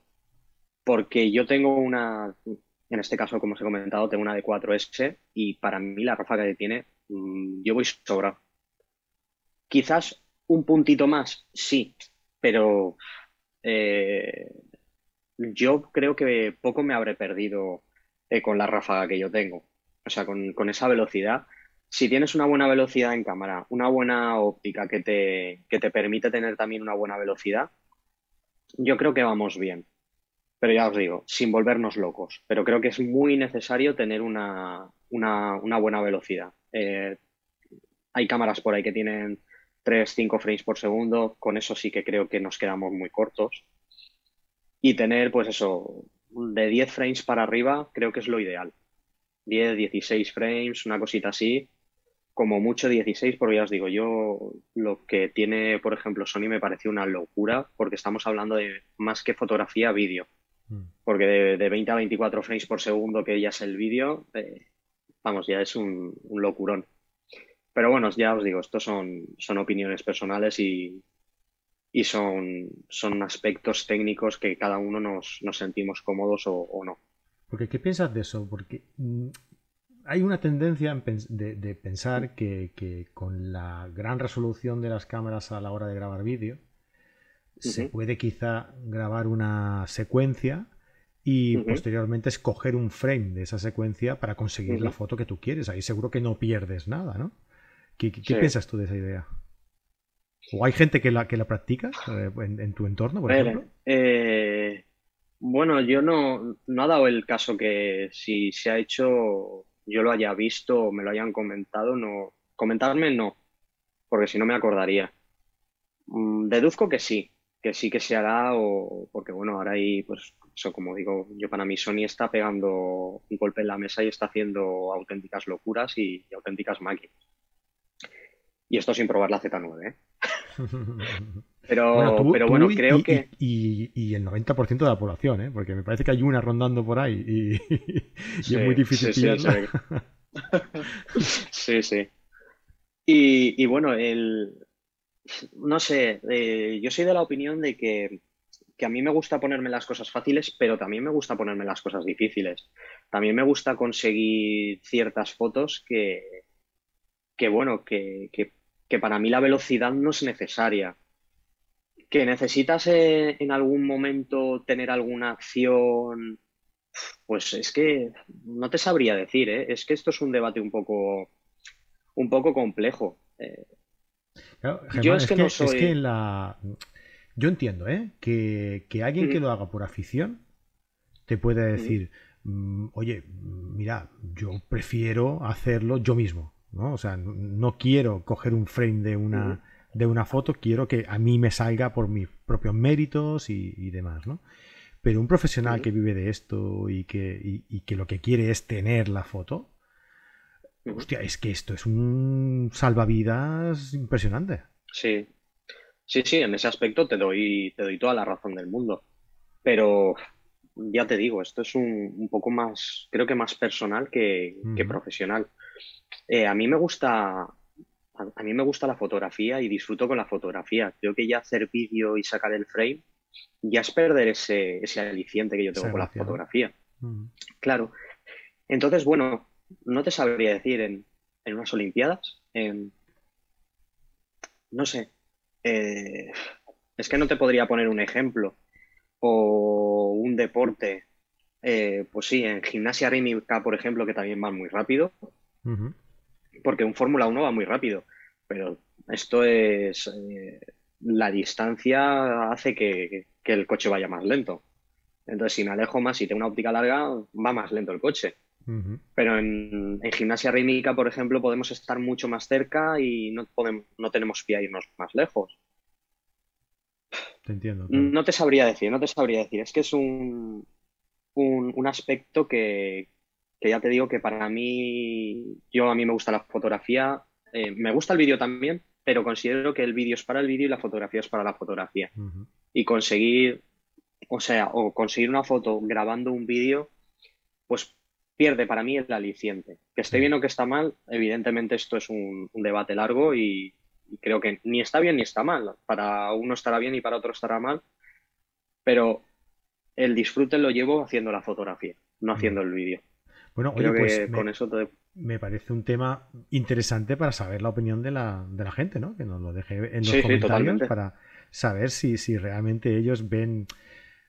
porque yo tengo una, en este caso, como os he comentado, tengo una de 4S y para mí la ráfaga que tiene, mm, yo voy sobra. Quizás un puntito más, sí, pero eh, yo creo que poco me habré perdido eh, con la ráfaga que yo tengo. O sea, con, esa velocidad. Si tienes una buena velocidad en cámara, una buena óptica que te, que te permite tener también una buena velocidad, yo creo que vamos bien. Pero ya os digo, sin volvernos locos. Pero creo que es muy necesario tener una, buena velocidad. Eh, hay cámaras por ahí que tienen 3, 5 frames por segundo, con eso sí que creo que nos quedamos muy cortos. Y tener, pues eso, de 10 frames para arriba, creo que es lo ideal. 10, 16 frames, una cosita así. Como mucho 16, porque ya os digo, yo lo que tiene, por ejemplo, Sony me pareció una locura, porque estamos hablando de más que fotografía, vídeo. Mm. Porque de, 20 a 24 frames por segundo que ya es el vídeo, eh, vamos, ya es un, un locurón. Pero bueno, ya os digo, estos son, son opiniones personales y, son, son aspectos técnicos que cada uno nos, sentimos cómodos o, no. Porque, ¿qué piensas de eso? Porque mm, hay una tendencia de, pensar que, con la gran resolución de las cámaras a la hora de grabar vídeo, se puede quizá grabar una secuencia y posteriormente escoger un frame de esa secuencia para conseguir la foto que tú quieres. Ahí seguro que no pierdes nada, ¿no? ¿Qué, piensas tú de esa idea? ¿O hay gente que la, que la practica eh, en, tu entorno, por ejemplo? Eh, bueno, yo no, no ha dado el caso que si se ha hecho, yo lo haya visto o me lo hayan comentado, no. Comentarme no, porque si no me acordaría. Mm, deduzco que sí, que sí que se hará, o porque bueno, ahora hay, pues, eso como digo, yo para mí Sony está pegando un golpe en la mesa y está haciendo auténticas locuras y auténticas máquinas. Y esto sin probar la Z9, ¿eh? Pero bueno, creo que. Y, el 90% de la población, ¿eh? Porque me parece que hay una rondando por ahí y, es muy difícil sí, sí, sí. Y, bueno, el. No sé, eh, yo soy de la opinión de que, que a mí me gusta ponerme las cosas fáciles, pero también me gusta ponerme las cosas difíciles. También me gusta conseguir ciertas fotos que, que bueno, que, para mí la velocidad no es necesaria. Que necesitas eh, en algún momento tener alguna acción, pues es que no te sabría decir, ¿eh? Es que esto es un debate un poco, un poco complejo. Eh, yo es, que, no soy... Es que la... Yo entiendo, ¿eh? Que, alguien que lo haga por afición te puede decir, mm, oye, mira, yo prefiero hacerlo yo mismo. ¿No? O sea, no quiero coger un frame de una, de una foto, quiero que a mí me salga por mis propios méritos y, demás, ¿no? Pero un profesional que vive de esto y que, que lo que quiere es tener la foto, hostia, es que esto es un salvavidas impresionante. Sí, sí, sí, en ese aspecto te doy, te doy toda la razón del mundo. Pero ya te digo, esto es un, poco más, creo que más personal que, que profesional. Eh, a mí me gusta, a, mí me gusta la fotografía y disfruto con la fotografía. Creo que ya hacer vídeo y sacar el frame ya es perder ese, ese aliciente que yo tengo con la fotografía. Claro. Entonces, bueno, no te sabría decir en, unas Olimpiadas, en, no sé, eh, es que no te podría poner un ejemplo o un deporte. Eh, pues sí, en gimnasia rítmica, por ejemplo, que también va muy rápido porque un Fórmula 1 va muy rápido, pero esto es... Eh, la distancia hace que, el coche vaya más lento. Entonces, si me alejo más y tengo una óptica larga, va más lento el coche. Pero en, gimnasia rítmica, por ejemplo, podemos estar mucho más cerca y no, podemos, no tenemos que irnos más lejos. Te entiendo. No te sabría decir, no te sabría decir. Es que es un, un aspecto que, que ya te digo que para mí, yo a mí me gusta la fotografía, eh, me gusta el vídeo también, pero considero que el vídeo es para el vídeo y la fotografía es para la fotografía. Y conseguir o sea, o conseguir una foto grabando un vídeo, pues pierde para mí el aliciente. Que esté bien o que está mal, evidentemente esto es un, debate largo y, creo que ni está bien ni está mal. Para uno estará bien y para otro estará mal, pero el disfrute lo llevo haciendo la fotografía, no haciendo el vídeo. Bueno, oye, pues con eso me parece un tema interesante para saber la opinión de la, de la gente, ¿no? Que nos lo deje en los comentarios para saber si, si realmente ellos ven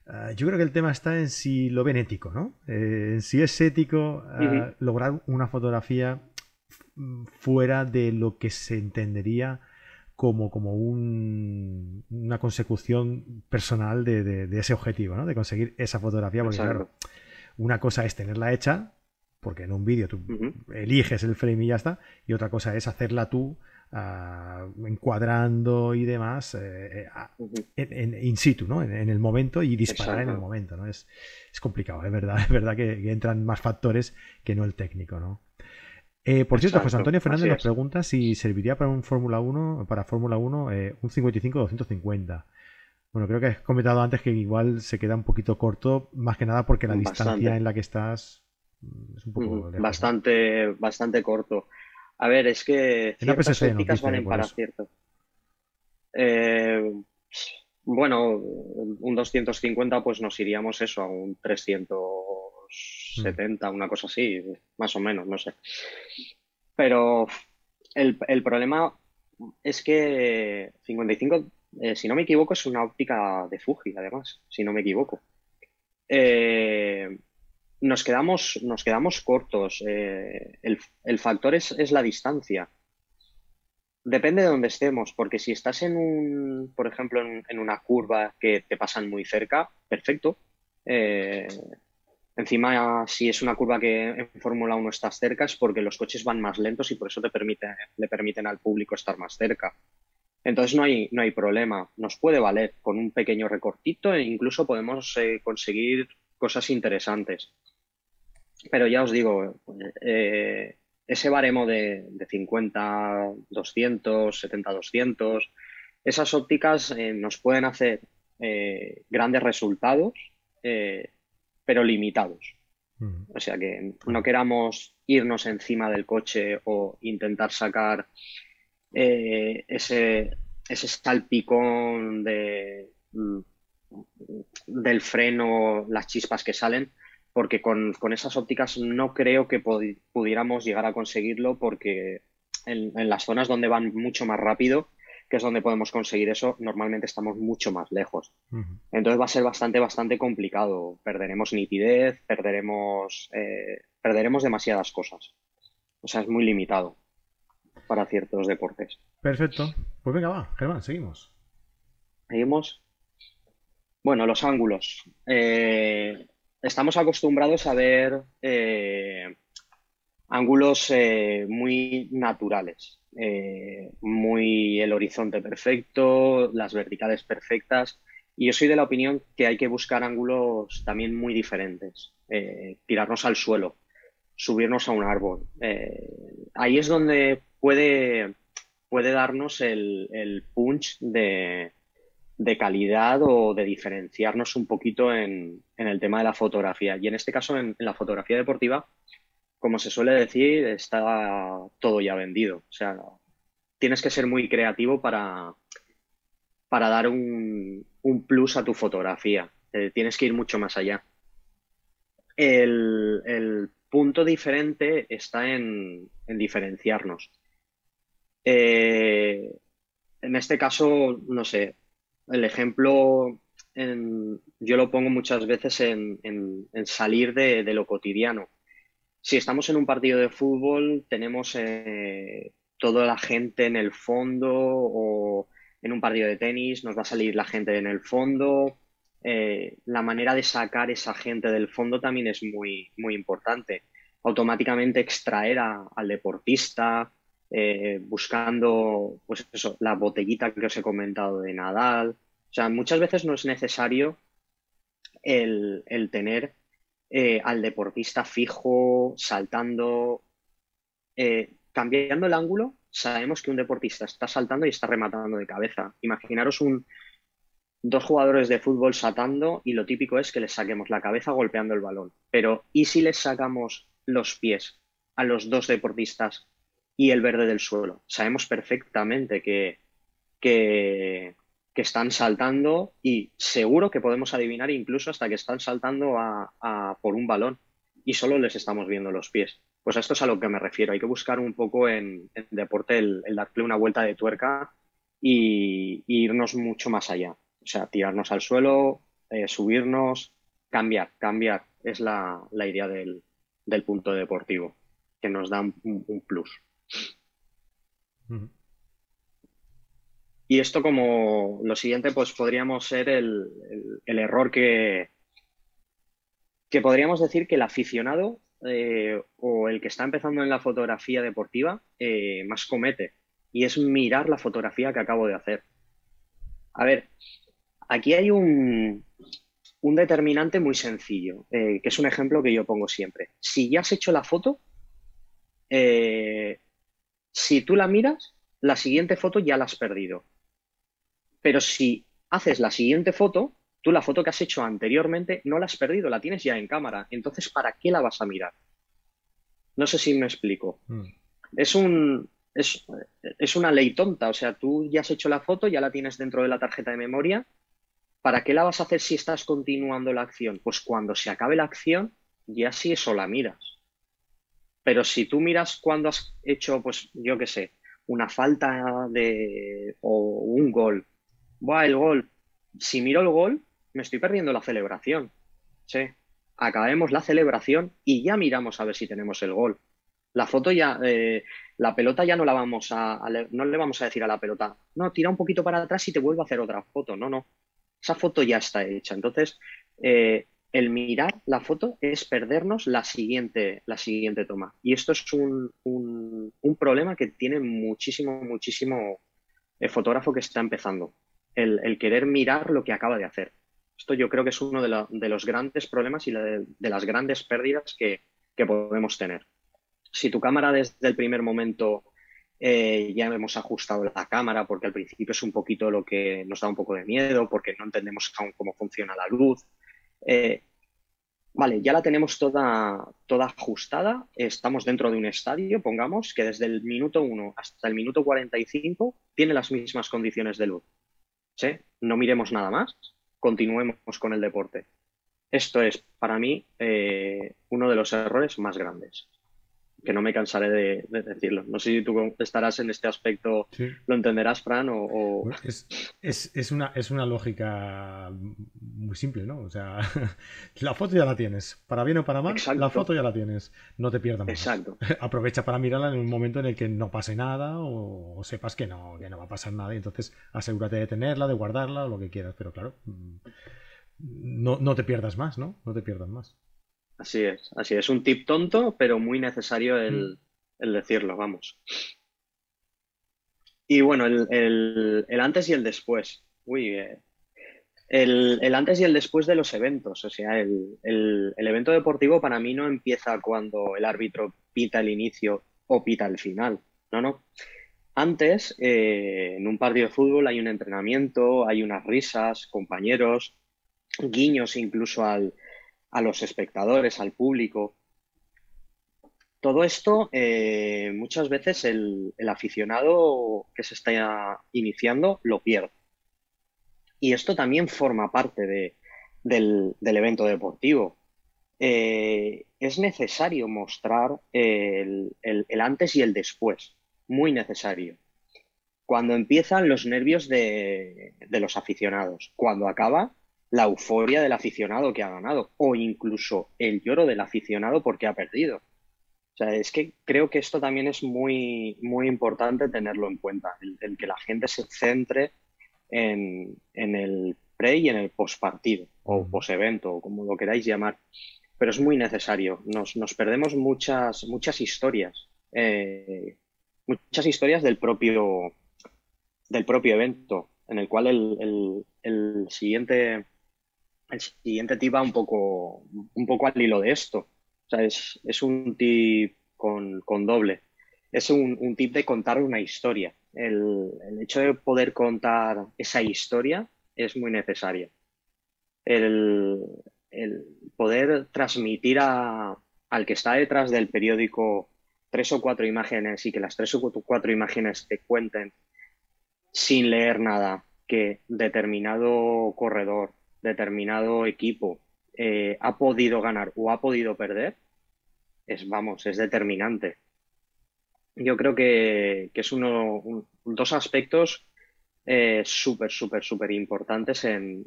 Ah, yo creo que el tema está en si lo ven ético, ¿no? Eh, en si es ético ah, lograr una fotografía fuera de lo que se entendería como, como una consecución personal de, ese objetivo, ¿no? De conseguir esa fotografía. Porque claro, una cosa es tenerla hecha, porque en un vídeo tú eliges el frame y ya está, y otra cosa es hacerla tú encuadrando y demás eh, eh, en, in situ, ¿no? En, el momento y disparar en el momento, ¿no? Es, es, complicado, es verdad, es verdad que, entran más factores que no el técnico, ¿no? Eh, por cierto, José Antonio Fernández nos pregunta si serviría para un Fórmula 1, para Fórmula 1, un 55-250. Bueno, creo que has comentado antes que igual se queda un poquito corto, más que nada porque la distancia en la que estás es un poco Bastante, bastante corto. A ver, es que ciertas ópticas valen para cierto. Eh, bueno, un 250 pues nos iríamos eso a un 370, una cosa así, más o menos, no sé. Pero el, problema es que 55, eh, si no me equivoco, es una óptica de Fuji, además, si no me equivoco. Eh, nos quedamos, nos quedamos cortos. Eh, el, factor es, la distancia. Depende de dónde estemos, porque si estás en un, por ejemplo, en, una curva que te pasan muy cerca, perfecto. Eh, encima, si es una curva que en Fórmula 1 estás cerca, es porque los coches van más lentos y por eso te permite, le permiten al público estar más cerca. Entonces no hay, no hay problema. Nos puede valer con un pequeño recortito e incluso podemos eh, conseguir cosas interesantes. Pero ya os digo, eh, ese baremo de, 50, 200, 70, 200, esas ópticas eh, nos pueden hacer eh, grandes resultados, pero limitados. O sea que no queramos irnos encima del coche o intentar sacar ese, ese salpicón de, mm, del freno, las chispas que salen, porque con, esas ópticas no creo que pudiéramos llegar a conseguirlo porque en, las zonas donde van mucho más rápido, que es donde podemos conseguir eso, normalmente estamos mucho más lejos. Entonces va a ser bastante, bastante complicado. Perderemos nitidez, perderemos, eh, perderemos demasiadas cosas. O sea, es muy limitado para ciertos deportes. Perfecto. Pues venga, va, Germán, seguimos. Seguimos. Bueno, los ángulos. Eh, estamos acostumbrados a ver eh, ángulos eh, muy naturales, muy el horizonte perfecto, las verticales perfectas. Y yo soy de la opinión que hay que buscar ángulos también muy diferentes, tirarnos al suelo, subirnos a un árbol. ahí es donde puede, puede darnos el punch de, de calidad o de diferenciarnos un poquito en, el tema de la fotografía. Y en este caso, en, la fotografía deportiva, como se suele decir, está todo ya vendido. O sea, tienes que ser muy creativo para, para dar un, plus a tu fotografía. Eh, tienes que ir mucho más allá. El, punto diferente está en, diferenciarnos. Eh, en este caso, no sé, el ejemplo yo lo pongo muchas veces en, salir de, lo cotidiano. Si estamos en un partido de fútbol, tenemos eh, toda la gente en el fondo o en un partido de tenis nos va a salir la gente en el fondo. Eh, la manera de sacar esa gente del fondo también es muy, muy importante. Automáticamente extraer al deportista, eh, buscando, pues eso, la botellita que os he comentado de Nadal. O sea, muchas veces no es necesario el, tener eh, al deportista fijo, saltando, eh, cambiando el ángulo. Sabemos que un deportista está saltando y está rematando de cabeza. Imaginaros un, dos jugadores de fútbol saltando y lo típico es que les saquemos la cabeza golpeando el balón. Pero ¿y si les sacamos los pies a los dos deportistas y el verde del suelo? Sabemos perfectamente que, que, están saltando y seguro que podemos adivinar incluso hasta que están saltando por un balón y solo les estamos viendo los pies. Pues a esto es a lo que me refiero. Hay que buscar un poco en, deporte el, darle una vuelta de tuerca y irnos mucho más allá. O sea, tirarnos al suelo, eh, subirnos, cambiar, cambiar. Es la, idea del, punto deportivo, que nos da un, plus. Y esto como lo siguiente, pues podríamos ser el, error que, que podríamos decir que el aficionado eh, o el que está empezando en la fotografía deportiva eh, más comete, y es mirar la fotografía que acabo de hacer. A ver, Aquí hay un, determinante muy sencillo, eh, que es un ejemplo que yo pongo siempre. Si ya has hecho la foto, eh, si tú la miras, la siguiente foto ya la has perdido. Pero si haces la siguiente foto, tú la foto que has hecho anteriormente no la has perdido, la tienes ya en cámara. Entonces, ¿para qué la vas a mirar? No sé si me explico. Mm. Es un, es, es, una ley tonta. O sea, tú ya has hecho la foto, ya la tienes dentro de la tarjeta de memoria ¿Para qué la vas a hacer si estás continuando la acción? Pues cuando se acabe la acción, ya sí eso la miras. Pero si tú miras cuando has hecho, pues yo qué sé, una falta de o un gol, va el gol. Si miro el gol, me estoy perdiendo la celebración. Sí. Acabemos la celebración y ya miramos a ver si tenemos el gol. La foto ya, eh, la pelota ya no la vamos a, no le vamos a decir a la pelota, no, tira un poquito para atrás y te vuelvo a hacer otra foto. No, no esa foto ya está hecha. Entonces, eh, el mirar la foto es perdernos la siguiente, la siguiente toma. Y esto es un, problema que tiene muchísimo, muchísimo el fotógrafo que está empezando. El, querer mirar lo que acaba de hacer. Esto yo creo que es uno de, los grandes problemas y de, las grandes pérdidas que, que podemos tener. Si tu cámara desde el primer momento eh, ya hemos ajustado la cámara porque al principio es un poquito lo que nos da un poco de miedo porque no entendemos aún cómo funciona la luz. Eh, vale, ya la tenemos toda, toda ajustada. Estamos dentro de un estadio, pongamos, que desde el minuto 1 hasta el minuto 45 tiene las mismas condiciones de luz. ¿Sí? No miremos nada más, continuemos con el deporte. Esto es, para mí, eh, uno de los errores más grandes que no me cansaré de, decirlo. No sé si tú estarás en este aspecto, lo entenderás, Fran, o... Es, una, es una lógica muy simple, ¿no? O sea, la foto ya la tienes, para bien o para mal, la foto ya la tienes, no te pierdas más. Exacto. Aprovecha para mirarla en un momento en el que no pase nada o, sepas que no, que no va a pasar nada y entonces asegúrate de tenerla, de guardarla o lo que quieras, pero claro, mm, no, no te pierdas más, ¿no? No te pierdas más. Así es, así es. Un tip tonto, pero muy necesario el, mm. decirlo, vamos. Y bueno, el, antes y el después. Uy, eh, el, antes y el después de los eventos. O sea, el, evento deportivo para mí no empieza cuando el árbitro pita el inicio o pita el final. No, no. Antes, eh, en un partido de fútbol hay un entrenamiento, hay unas risas, compañeros, guiños incluso al, a los espectadores, al público. Todo esto, eh, muchas veces el, aficionado que se está iniciando lo pierde. Y esto también forma parte del, evento deportivo. Eh, es necesario mostrar el, antes y el después, muy necesario. Cuando empiezan los nervios de, de los aficionados, cuando acaba la euforia del aficionado que ha ganado o incluso el lloro del aficionado porque ha perdido. O sea, es que creo que esto también es muy, muy importante tenerlo en cuenta, el, que la gente se centre en, el pre y en el post partido o post evento o como lo queráis llamar. Pero es muy necesario. Nos, perdemos muchas, muchas historias, eh, muchas historias del propio, del propio evento, en el cual el, el siguiente el siguiente tip va un poco, un poco al hilo de esto. O sea, es, un tip con, doble. Es un, tip de contar una historia. El, hecho de poder contar esa historia es muy necesaria. El, poder transmitir al que está detrás del periódico tres o cuatro imágenes y que las tres o cuatro imágenes te cuenten sin leer nada que determinado corredor, determinado equipo eh, ha podido ganar o ha podido perder, es, vamos, es determinante. Yo creo que, es uno, dos aspectos eh, súper, súper, súper importantes en,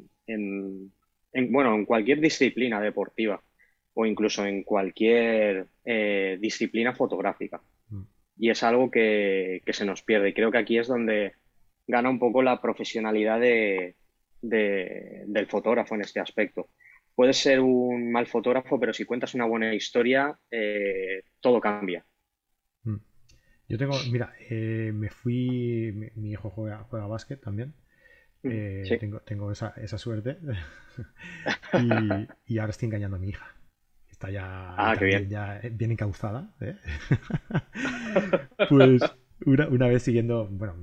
bueno, en cualquier disciplina deportiva o incluso en cualquier eh, disciplina fotográfica. Mm. Y es algo que, se nos pierde. Y creo que aquí es donde gana un poco la profesionalidad de, del fotógrafo en este aspecto. Puedes ser un mal fotógrafo, pero si cuentas una buena historia, eh, todo cambia. Mm. Yo tengo, mira, eh, me fui, mi, hijo juega, juega básquet también. Mm, tengo, tengo esa, esa suerte. y, y, ahora estoy engañando a mi hija está ya, ah, bien. bien encauzada. ¿eh? pues una, vez siguiendo, bueno,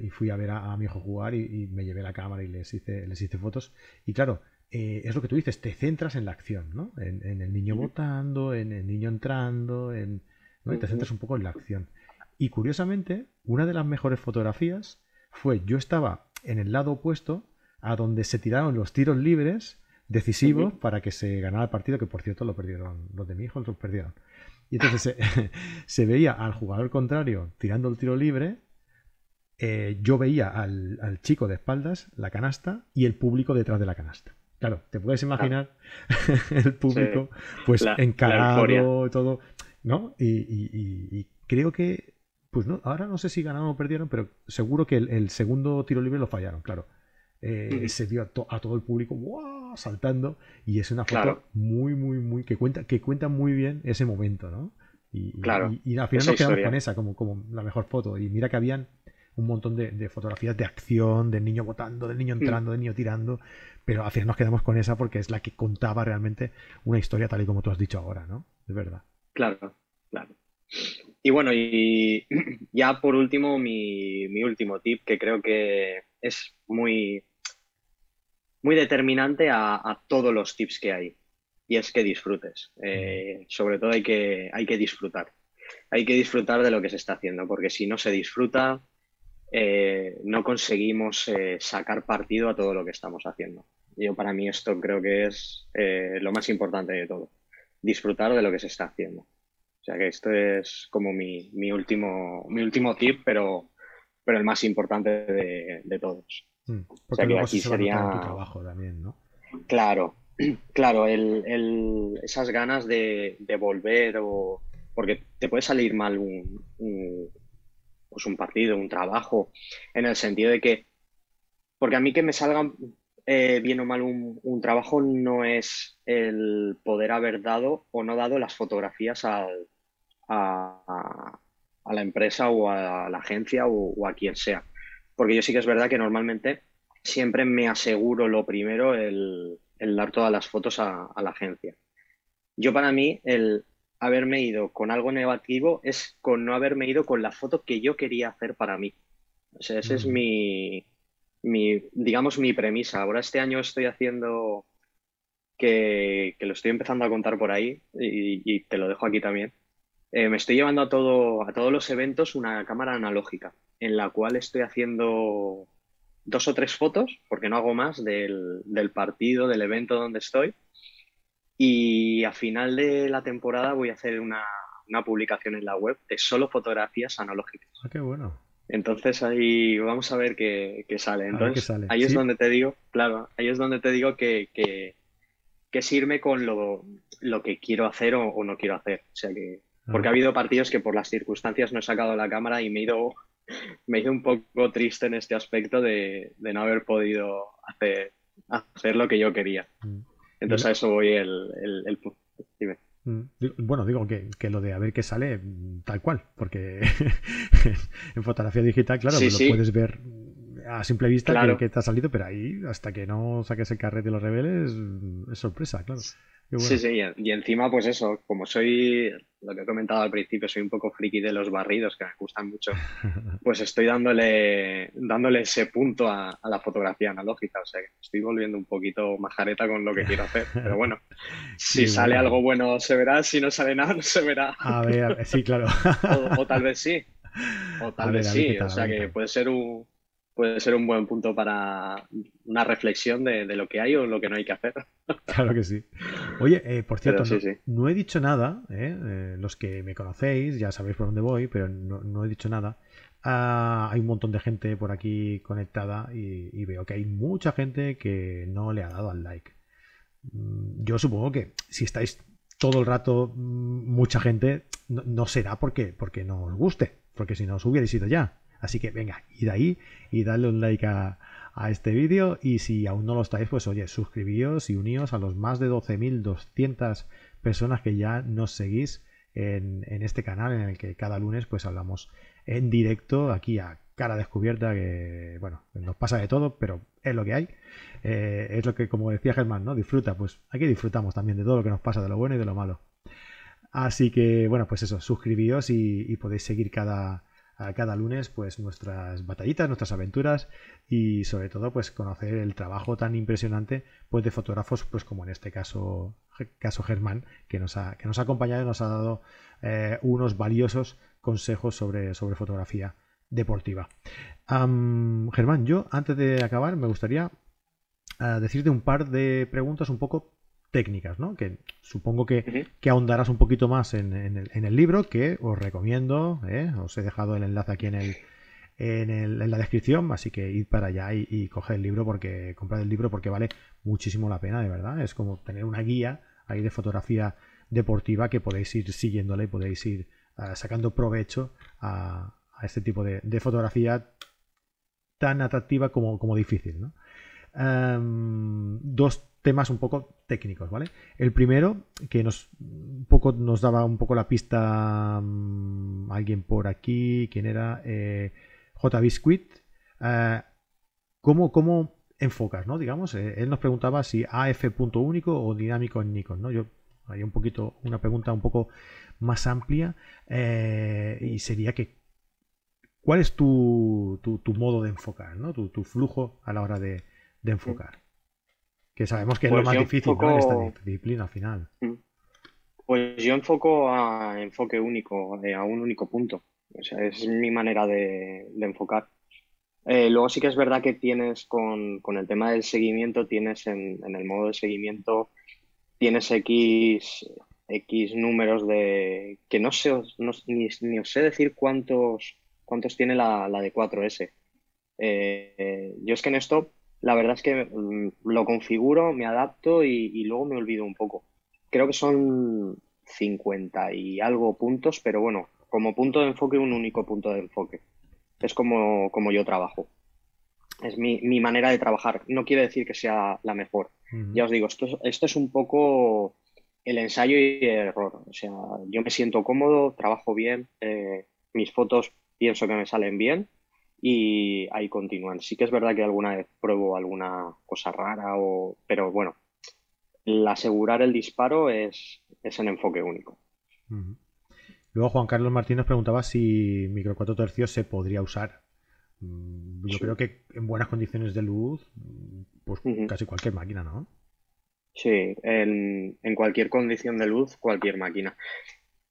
y, fui a ver a, mi hijo jugar y, me llevé la cámara y les hice, les hice fotos. Y claro, eh, es lo que tú dices, te centras en la acción, ¿no? En, el niño votando, en el niño entrando, en, ¿no? y te centras un poco en la acción. Y curiosamente, una de las mejores fotografías fue, yo estaba en el lado opuesto a donde se tiraron los tiros libres decisivos para que se ganara el partido, que por cierto lo perdieron los de mi hijo, los perdieron. Y entonces se, veía al jugador contrario tirando el tiro libre, eh, yo veía al, chico de espaldas, la canasta, y el público detrás de la canasta. Claro, te puedes imaginar el público, pues encarado y todo, ¿no? Y, creo que, pues no, ahora no sé si ganaron o perdieron, pero seguro que el segundo tiro libre lo fallaron, claro. Eh, se vio a, todo el público saltando y es una foto muy muy muy que cuenta que cuenta muy bien ese momento no y, claro, y, al final nos quedamos con esa como, como la mejor foto y mira que habían un montón de, fotografías de acción del niño botando del niño mm. entrando del niño tirando pero al final nos quedamos con esa porque es la que contaba realmente una historia tal y como tú has dicho ahora no es verdad. Claro claro. Y bueno y ya por último mi, mi último tip que creo que es muy muy determinante a, todos los tips que hay. Y es que disfrutes. Eh, sobre todo hay que, hay que disfrutar. Hay que disfrutar de lo que se está haciendo, porque si no se disfruta, eh, no conseguimos eh, sacar partido a todo lo que estamos haciendo. Yo para mí esto creo que es lo más importante de todo. Disfrutar de lo que se está haciendo. O sea que esto es como mi, último, mi último tip, pero, pero el más importante de todos. Mm, porque o aquí sería... trabajo también, ¿no? Claro, claro, el, esas ganas de, volver o... Porque te puede salir mal un, pues un partido, un trabajo, en el sentido de que... Porque a mí que me salga eh, bien o mal un, trabajo no es el poder haber dado o no dado las fotografías a, a, la empresa o a la agencia o a quien sea porque yo sí que es verdad que normalmente siempre me aseguro lo primero el, dar todas las fotos a, la agencia. Yo para mí el haberme ido con algo negativo es con no haberme ido con la foto que yo quería hacer para mí. O sea, esa es mm. mi, mi, digamos, mi premisa. Ahora este año estoy haciendo que, lo estoy empezando a contar por ahí y, te lo dejo aquí también. Eh, me estoy llevando a, todo, a todos los eventos una cámara analógica en la cual estoy haciendo dos o tres fotos, porque no hago más, del, partido, del evento donde estoy. Y a final de la temporada voy a hacer una, publicación en la web de solo fotografías analógicas. Ah, qué bueno. Entonces ahí vamos a ver qué, sale. Entonces ahí es donde te digo, claro, ahí es donde te digo que, que, que con lo, lo, que quiero hacer o, no quiero hacer. O sea que, porque ha habido partidos que por las circunstancias no he sacado la cámara y me he ido me hizo un poco triste en este aspecto de, no haber podido hacer, hacer lo que yo quería. Mm. Entonces a eso voy el, el, mm. Bueno, digo que, lo de a ver qué sale, tal cual, porque en fotografía digital, claro, lo puedes ver a simple vista claro. que, te ha salido, pero ahí, hasta que no saques el carrete y lo reveles, es sorpresa, claro. Sí, sí, y encima, pues eso, como soy lo que he comentado al principio, soy un poco friki de los barridos, que me gustan mucho, pues estoy dándole, dándole ese punto a, la fotografía analógica. O sea, que estoy volviendo un poquito majareta con lo que quiero hacer. Pero bueno, si sale algo bueno se verá, si no sale nada no se verá. A ver, sí, claro. o, tal vez sí. O tal vez sí. o sea que puede ser un puede ser un buen punto para una reflexión de, lo que hay o lo que no hay que hacer. Claro que sí. Oye, eh, por cierto, no, he dicho nada, ¿eh? Eh, los que me conocéis ya sabéis por dónde voy, pero no, he dicho nada. Ah, hay un montón de gente por aquí conectada y, veo que hay mucha gente que no le ha dado al like. Mm, yo supongo que si estáis todo el rato mm, mucha gente, no, será porque, porque no os guste, porque si no os hubierais ido ya. Así que venga, id ahí y dadle un like a, este vídeo y si aún no lo estáis, pues oye, suscribíos y uníos a los más de 12.200 personas que ya nos seguís en, este canal en el que cada lunes pues hablamos en directo aquí a cara descubierta que bueno, nos pasa de todo, pero es lo que hay. Eh, es lo que, como decía Germán, ¿no? Disfruta, pues aquí disfrutamos también de todo lo que nos pasa, de lo bueno y de lo malo. Así que, bueno, pues eso, suscribíos y podéis seguir cada, cada lunes pues nuestras batallitas, nuestras aventuras y sobre todo pues conocer el trabajo tan impresionante pues de fotógrafos pues como en este caso caso Germán que nos ha, que nos ha acompañado y nos ha dado eh, unos valiosos consejos sobre, sobre fotografía deportiva. Germán, yo antes de acabar me gustaría eh, decirte un par de preguntas un poco técnicas, ¿no? Que supongo que, ahondarás un poquito más en, el, libro, que os recomiendo, ¿eh? os he dejado el enlace aquí en el, en, la descripción, así que id para allá y, y coger el libro porque comprad el libro porque vale muchísimo la pena, de verdad. Es como tener una guía ahí de fotografía deportiva que podéis ir siguiéndola y podéis ir ah, sacando provecho a, este tipo de, fotografía tan atractiva como, como difícil, ¿no? dos temas un poco técnicos, ¿vale? El primero, que nos un poco nos daba un poco la pista mm, alguien por aquí, ¿quién era? Eh, J. Biscuit. Eh, ¿cómo, enfocas, no? Digamos, eh, él nos preguntaba si AF punto único o dinámico en Nikon, ¿no? Yo hay un poquito, una pregunta un poco más amplia y sería que ¿cuál es tu, tu, modo de enfocar, ¿no? Tu, flujo a la hora de, de enfocar. Que sabemos que es lo pues más difícil en esta disciplina final. Mm. Pues yo enfoco a enfoque único, eh, a un único punto. O sea, es mi manera de, enfocar. Eh, luego sí que es verdad que tienes con, el tema del seguimiento, tienes en, el modo de seguimiento, tienes X, X números de... que no sé, ni, os sé decir cuántos, cuántos tiene la, de 4S. Eh, yo es que en esto la verdad es que mm, lo configuro, me adapto y, luego me olvido un poco. Creo que son 50 y algo puntos, pero bueno, como punto de enfoque, un único punto de enfoque. Es como, como yo trabajo. Es mi, manera de trabajar. No quiere decir que sea la mejor. Ya os digo, esto, esto es un poco el ensayo y el error. O sea, yo me siento cómodo, trabajo bien, eh, mis fotos pienso que me salen bien y ahí continúan. Sí que es verdad que alguna vez pruebo alguna cosa rara, o, pero bueno, el asegurar el disparo es, es en enfoque único. Luego Juan Carlos Martínez preguntaba si micro 4 tercios se podría usar. Mm, yo creo que en buenas condiciones de luz, pues casi cualquier máquina, ¿no? Sí, en, en, cualquier condición de luz, cualquier máquina.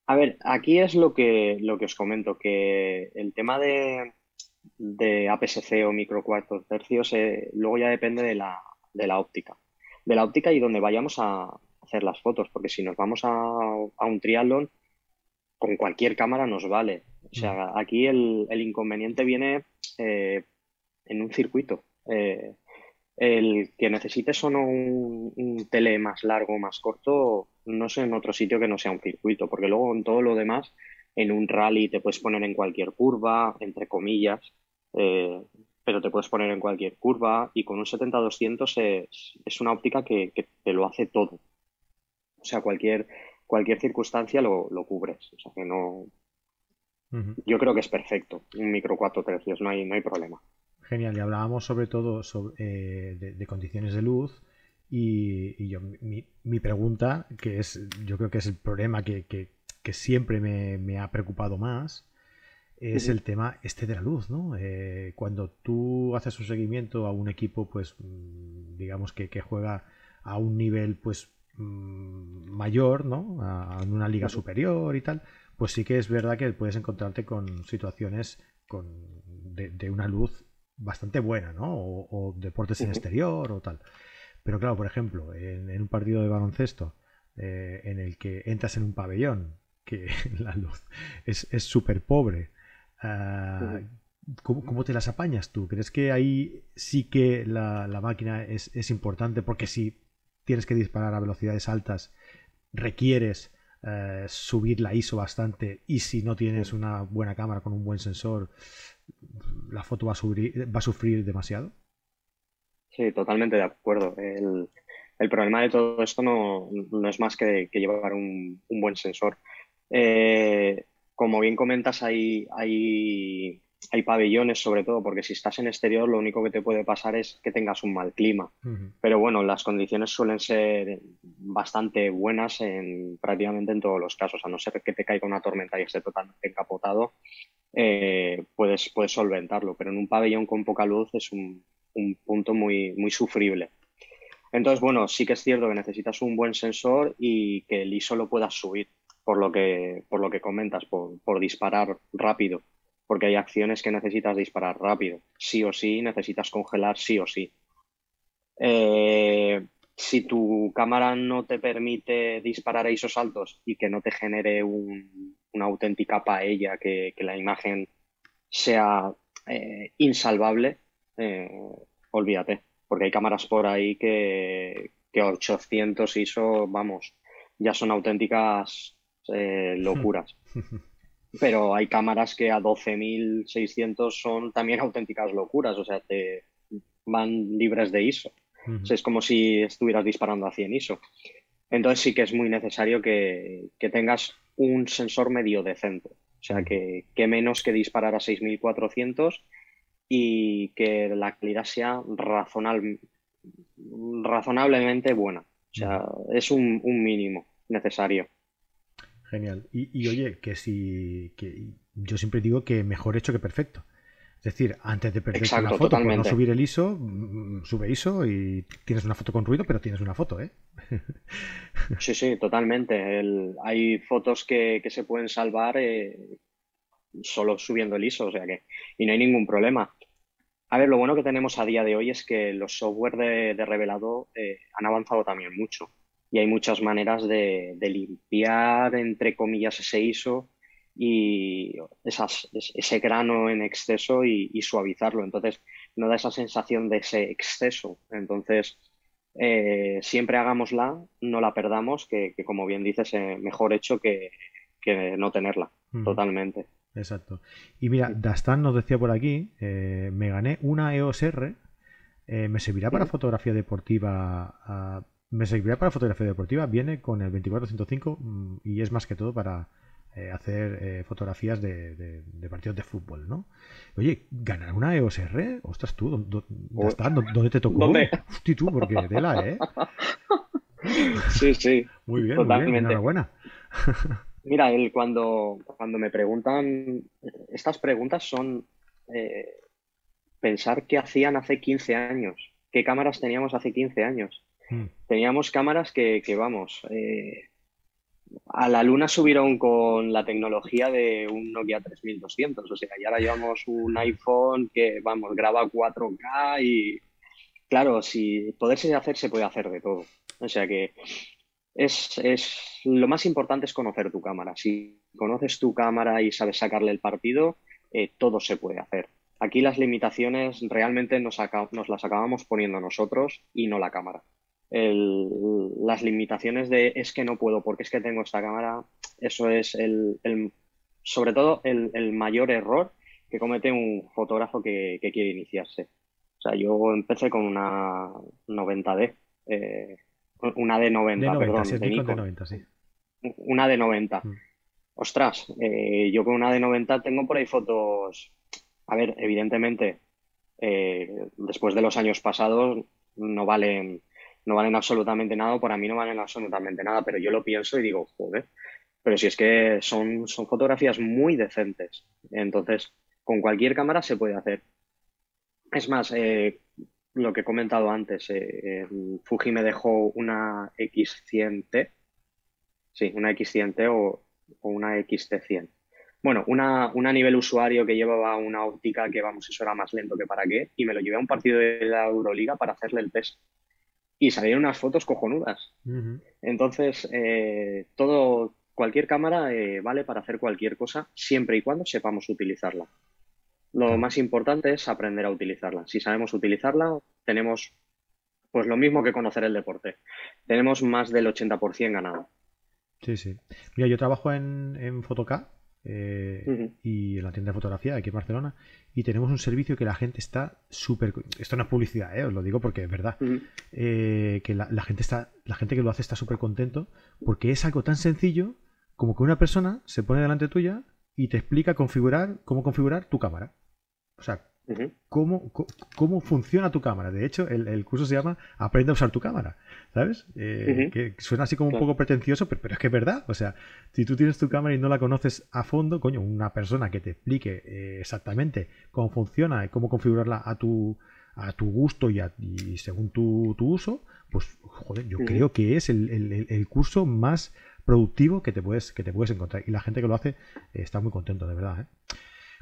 A ver, aquí es lo que, lo que os comento, que el tema de, de APS-C o micro cuartos tercios, eh, luego ya depende de la, de la óptica. De la óptica y donde vayamos a hacer las fotos, porque si nos vamos a, un triatlón, con cualquier cámara nos vale. O sea, mm. aquí el, inconveniente viene eh, en un circuito. Eh, el que necesites o no un, un, tele más largo, más corto, no sé en otro sitio que no sea un circuito, porque luego en todo lo demás, en un rally te puedes poner en cualquier curva, entre comillas, eh, pero te puedes poner en cualquier curva y con un 70-200 es, es, una óptica que, te lo hace todo. O sea, cualquier, cualquier circunstancia lo, cubres. O sea, que no... Yo creo que es perfecto, un micro 4 tercios, no hay, no hay problema. Genial, y hablábamos sobre todo sobre, eh, de, condiciones de luz y, yo, mi, mi, pregunta, que es, yo creo que es el problema que, que siempre me, ha preocupado más es el tema este de la luz, ¿no? Eh, cuando tú haces un seguimiento a un equipo, pues mm, digamos que, que juega a un nivel pues mm, mayor, ¿no? A, en una liga superior y tal, pues sí que es verdad que puedes encontrarte con situaciones con, de, una luz bastante buena, ¿no? O, deportes en exterior o tal. Pero claro, por ejemplo, en, un partido de baloncesto eh, en el que entras en un pabellón, que la luz es súper pobre, ah, ¿cómo, te las apañas tú? ¿Crees que ahí sí que la, máquina es, es, importante? Porque si tienes que disparar a velocidades altas, requieres eh, subir la ISO bastante y si no tienes una buena cámara con un buen sensor, la foto va a, va a sufrir demasiado. Sí, totalmente de acuerdo. El, problema de todo esto no, es más que, llevar un, buen sensor. Eh, como bien comentas, hay, hay hay pabellones sobre todo, porque si estás en exterior lo único que te puede pasar es que tengas un mal clima. Pero bueno, las condiciones suelen ser bastante buenas en prácticamente en todos los casos, a no ser que te caiga una tormenta y esté totalmente encapotado, eh, puedes, puedes solventarlo. Pero en un pabellón con poca luz es un, punto muy, muy sufrible. Entonces, bueno, sí que es cierto que necesitas un buen sensor y que el ISO lo puedas subir, por lo que, por lo que comentas, por, por disparar rápido porque hay acciones que necesitas disparar rápido. Sí o sí, necesitas congelar sí o sí. Eh, si tu cámara no te permite disparar a esos altos y que no te genere una auténtica paella, que, que la imagen sea eh, insalvable, eh, olvídate, porque hay cámaras por ahí que, que 800 ISO, vamos, ya son auténticas locuras. pero hay cámaras que a 12.600 son también auténticas locuras, o sea, te van libres de ISO. es como si estuvieras disparando a 100 ISO. Entonces sí que es muy necesario que, tengas un sensor medio decente, o sea, que, menos que disparar a 6.400 y que la calidad sea razonablemente buena. O sea, es un mínimo necesario. Genial. Y, oye, que si. Que yo siempre digo que mejor hecho que perfecto. Es decir, antes de perder una foto por no subir el ISO, mm, sube ISO y tienes una foto con ruido, pero tienes una foto, ¿eh? Sí, sí, totalmente. hay fotos que, se pueden salvar eh, solo subiendo el ISO, o sea que. Y no hay ningún problema. A ver, lo bueno que tenemos a día de hoy es que los software de, revelado eh, han avanzado también mucho y hay muchas maneras de, limpiar, entre comillas, ese ISO y ese grano en exceso y, suavizarlo. Entonces, no da esa sensación de ese exceso. Entonces, eh, siempre hagámosla, no la perdamos, que, como bien dices, eh, mejor hecho que, no tenerla, totalmente. Exacto. Y mira, Dastan nos decía por aquí, eh, me gané una EOS R, ¿me servirá para fotografía deportiva? Me servirá para fotografía deportiva, viene con el 2405 mm, y es más que todo para eh, hacer eh, fotografías de, partidos de fútbol, ¿no? Oye, ¿ganar una EOS R? Ostras, tú, ¿dónde, te tocó? ¿Dónde? Hostia, tú, porque tela, ¿eh? Sí, sí. Muy bien, totalmente. Muy bien, enhorabuena. Mira, él cuando, cuando me preguntan, estas preguntas son eh, pensar qué hacían hace 15 años, qué cámaras teníamos hace 15 años. Hmm. Teníamos cámaras que, vamos, eh, a la luna subieron con la tecnología de un Nokia 3200, o sea, y ahora llevamos un iPhone que, vamos, graba 4K y, claro, si poderse hacer, se puede hacer de todo. O sea que es, lo más importante es conocer tu cámara. Si conoces tu cámara y sabes sacarle el partido, eh, todo se puede hacer. Aquí las limitaciones realmente nos, nos las acabamos poniendo nosotros y no la cámara las limitaciones de es que no puedo porque es que tengo esta cámara, eso es el, sobre todo el, mayor error que comete un fotógrafo que, quiere iniciarse. O sea, yo empecé con una 90D, eh, una D90, perdón, Una D90. Mm. Ostras, eh, yo con una D90 tengo por ahí fotos. A ver, evidentemente, eh, después de los años pasados no valen no valen absolutamente nada, por a mí no valen absolutamente nada, pero yo lo pienso y digo, joder, Pero si es que son, son fotografías muy decentes. Entonces, con cualquier cámara se puede hacer. Es más, eh, lo que he comentado antes, eh, Fuji me dejó una X100T, sí, una X100T o, una XT100. Bueno, una, una, nivel usuario que llevaba una óptica que, vamos, eso era más lento que para qué, y me lo llevé a un partido de la Euroliga para hacerle el test. Y salieron unas fotos cojonudas. Entonces, eh, todo, cualquier cámara eh, vale para hacer cualquier cosa, siempre y cuando sepamos utilizarla. Lo más importante es aprender a utilizarla. Si sabemos utilizarla, tenemos pues lo mismo que conocer el deporte. Tenemos más del 80% ganado. Sí, sí. Mira, yo trabajo en, en eh, y en la tienda de fotografía aquí en Barcelona y tenemos un servicio que la gente está súper... Esto no es publicidad, ¿eh? os lo digo porque es verdad. Eh, que la, gente está, la gente que lo hace está súper contento porque es algo tan sencillo como que una persona se pone delante tuya y te explica configurar cómo configurar tu cámara. O sea, cómo, cómo, funciona tu cámara. De hecho, el, curso se llama Aprende a usar tu cámara. ¿Sabes? Eh, que suena así como un poco pretencioso, pero, es que es verdad. O sea, si tú tienes tu cámara y no la conoces a fondo, coño, una persona que te explique eh, exactamente cómo funciona y cómo configurarla a tu, a tu gusto y, según tu, uso, pues, joder, yo creo que es el, curso más productivo que te puedes, que te puedes encontrar. Y la gente que lo hace eh, está muy contento, de verdad. ¿eh?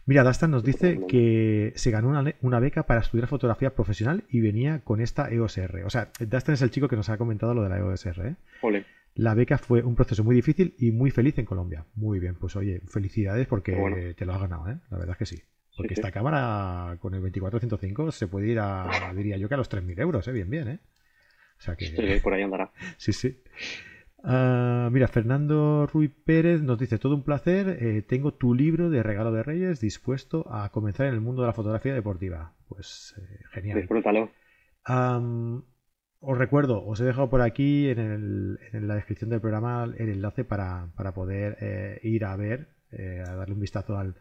Mira, Dastan nos dice que se ganó una, beca para estudiar fotografía profesional y venía con esta EOSR. O sea, Dastan es el chico que nos ha comentado lo de la EOSR. ¿eh? La beca fue un proceso muy difícil y muy feliz en Colombia. Muy bien, pues oye, felicidades porque te lo has ganado, ¿eh? La verdad es que sí. Porque esta cámara con el 2405 se puede ir a, diría yo, que a los 3.000 euros, ¿eh? Bien, bien, ¿eh? O sea que... Sí, por ahí andará. Sí, sí. Ah, mira, Fernando Ruiz Pérez nos dice, todo un placer, eh, tengo tu libro de regalo de Reyes dispuesto a comenzar en el mundo de la fotografía deportiva. Pues eh, genial. Disfrútalo. os recuerdo, os he dejado por aquí en, la descripción del programa el enlace para, poder eh, ir a ver, a darle un vistazo al,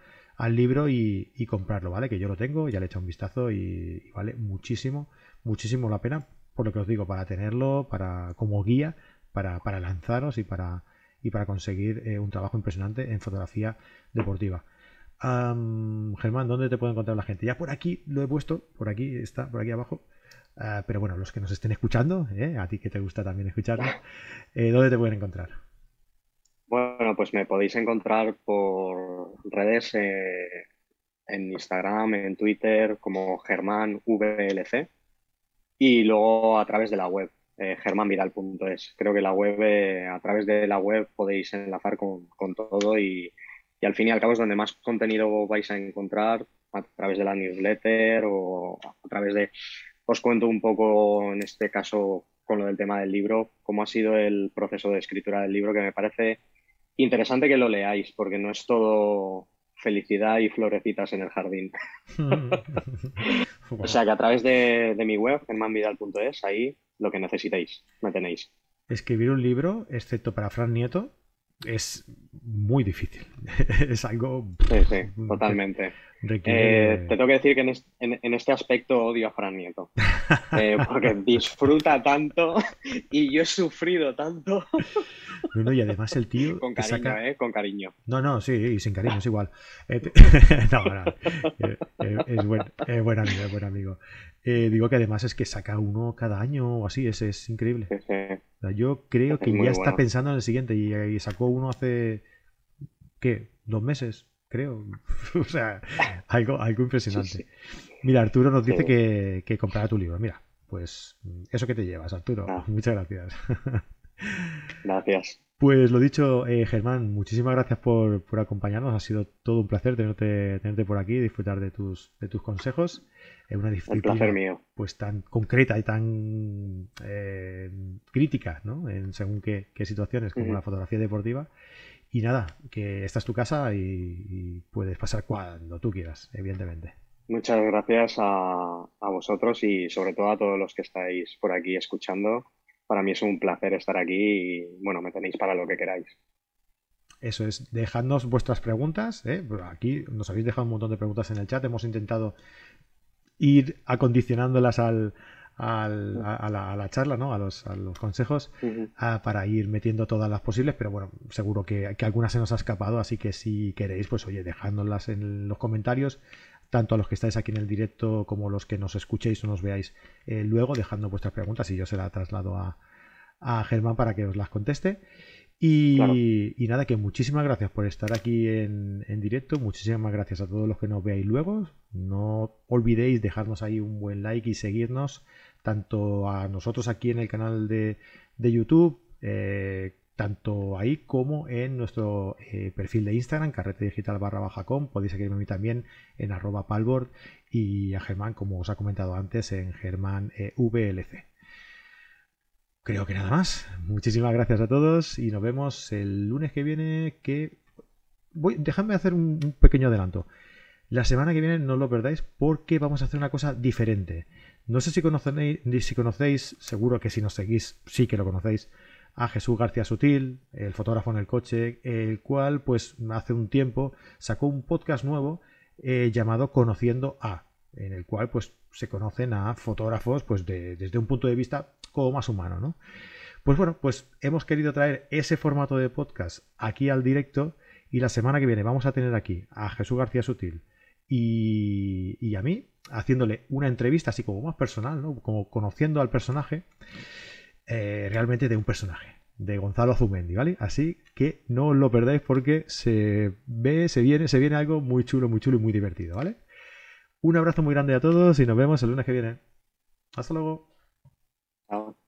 libro y, comprarlo, ¿vale? Que yo lo tengo, ya le he echado un vistazo y, y, vale muchísimo, muchísimo la pena, por lo que os digo, para tenerlo, para como guía para, para lanzaros y para, y para conseguir eh, un trabajo impresionante en fotografía deportiva. Germán, ¿dónde te puede encontrar la gente? Ya por aquí lo he puesto, por aquí está, por aquí abajo. Ah, pero bueno, los que nos estén escuchando, ¿eh? a ti que te gusta también escucharnos, eh, ¿dónde te pueden encontrar? Bueno, pues me podéis encontrar por redes en Instagram, en Twitter, como Germán VLC y luego a través de la web, eh, germanvidal.es. Creo que la web, eh, a través de la web podéis enlazar con, todo y, al fin y al cabo es donde más contenido vais a encontrar a través de la newsletter o a través de... Os cuento un poco, en este caso, con lo del tema del libro, cómo ha sido el proceso de escritura del libro, que me parece interesante que lo leáis, porque no es todo felicidad y florecitas en el jardín. o sea que a través de, de mi web, germanvidal.es, ahí lo que necesitéis, me tenéis. Escribir un libro, excepto para Fran Nieto, es muy difícil. es algo. Sí, sí, totalmente. Eh, te tengo que decir que en, este aspecto odio a Fran Nieto. Eh, porque disfruta tanto y yo he sufrido tanto. no, no, y además el tío. Con cariño, ¿eh? Con cariño. No, no, sí, y sin cariño, es igual. Eh, no, no, es, buen, es buen amigo, es buen amigo. Digo que además es que saca uno cada año o así, es, es increíble. yo creo que ya está pensando en el siguiente y, sacó uno hace, ¿qué? ¿Dos meses? Creo. o sea, algo, algo impresionante. Mira, Arturo nos dice que, que comprará tu libro. Mira, pues eso que te llevas, Arturo. Ah. Muchas gracias. gracias. Pues lo dicho, eh, Germán, muchísimas gracias por, por, acompañarnos. Ha sido todo un placer tenerte, tenerte por aquí disfrutar de tus, de tus consejos en una disciplina mío. pues tan concreta y tan eh, crítica, ¿no? En según qué, situaciones, como la fotografía deportiva. Y nada, que esta es tu casa y, puedes pasar cuando tú quieras, evidentemente. Muchas gracias a, a, vosotros y sobre todo a todos los que estáis por aquí escuchando. Para mí es un placer estar aquí y bueno, me tenéis para lo que queráis. Eso es, dejadnos vuestras preguntas. ¿eh? Aquí nos habéis dejado un montón de preguntas en el chat. Hemos intentado ir acondicionándolas al, a, la, charla, ¿no? A los, consejos para ir metiendo todas las posibles, pero bueno, seguro que, que alguna se nos ha escapado, así que si queréis, pues oye, dejándolas en los comentarios, tanto a los que estáis aquí en el directo como los que nos escuchéis o nos veáis eh, luego, dejando vuestras preguntas y yo se las traslado a, a Germán para que os las conteste. Y, nada, que muchísimas gracias por estar aquí en, directo. Muchísimas gracias a todos los que nos veáis luego. No olvidéis dejarnos ahí un buen like y seguirnos tanto a nosotros aquí en el canal de, YouTube, eh, tanto ahí como en nuestro eh, perfil de Instagram, carrete digital barra baja com. Podéis seguirme a mí también en arroba palboard y a Germán, como os ha comentado antes, en Germán eh, VLC. Creo que nada más. Muchísimas gracias a todos y nos vemos el lunes que viene. Que voy, dejadme hacer un, pequeño adelanto. La semana que viene no lo perdáis porque vamos a hacer una cosa diferente. No sé si conocéis, si conocéis, seguro que si nos seguís sí que lo conocéis, a Jesús García Sutil, el fotógrafo en el coche, el cual pues hace un tiempo sacó un podcast nuevo eh, llamado Conociendo a, en el cual pues se conocen a fotógrafos pues desde un punto de vista como más humano, ¿no? Pues bueno, pues hemos querido traer ese formato de podcast aquí al directo y la semana que viene vamos a tener aquí a Jesús García Sutil y, a mí haciéndole una entrevista así como más personal, ¿no? Como conociendo al personaje, eh, realmente de un personaje, de Gonzalo Zumendi, ¿vale? Así que no os lo perdáis porque se ve, se viene, se viene algo muy chulo, muy chulo y muy divertido, ¿vale? Un abrazo muy grande a todos y nos vemos el lunes que viene. Hasta luego. Chao.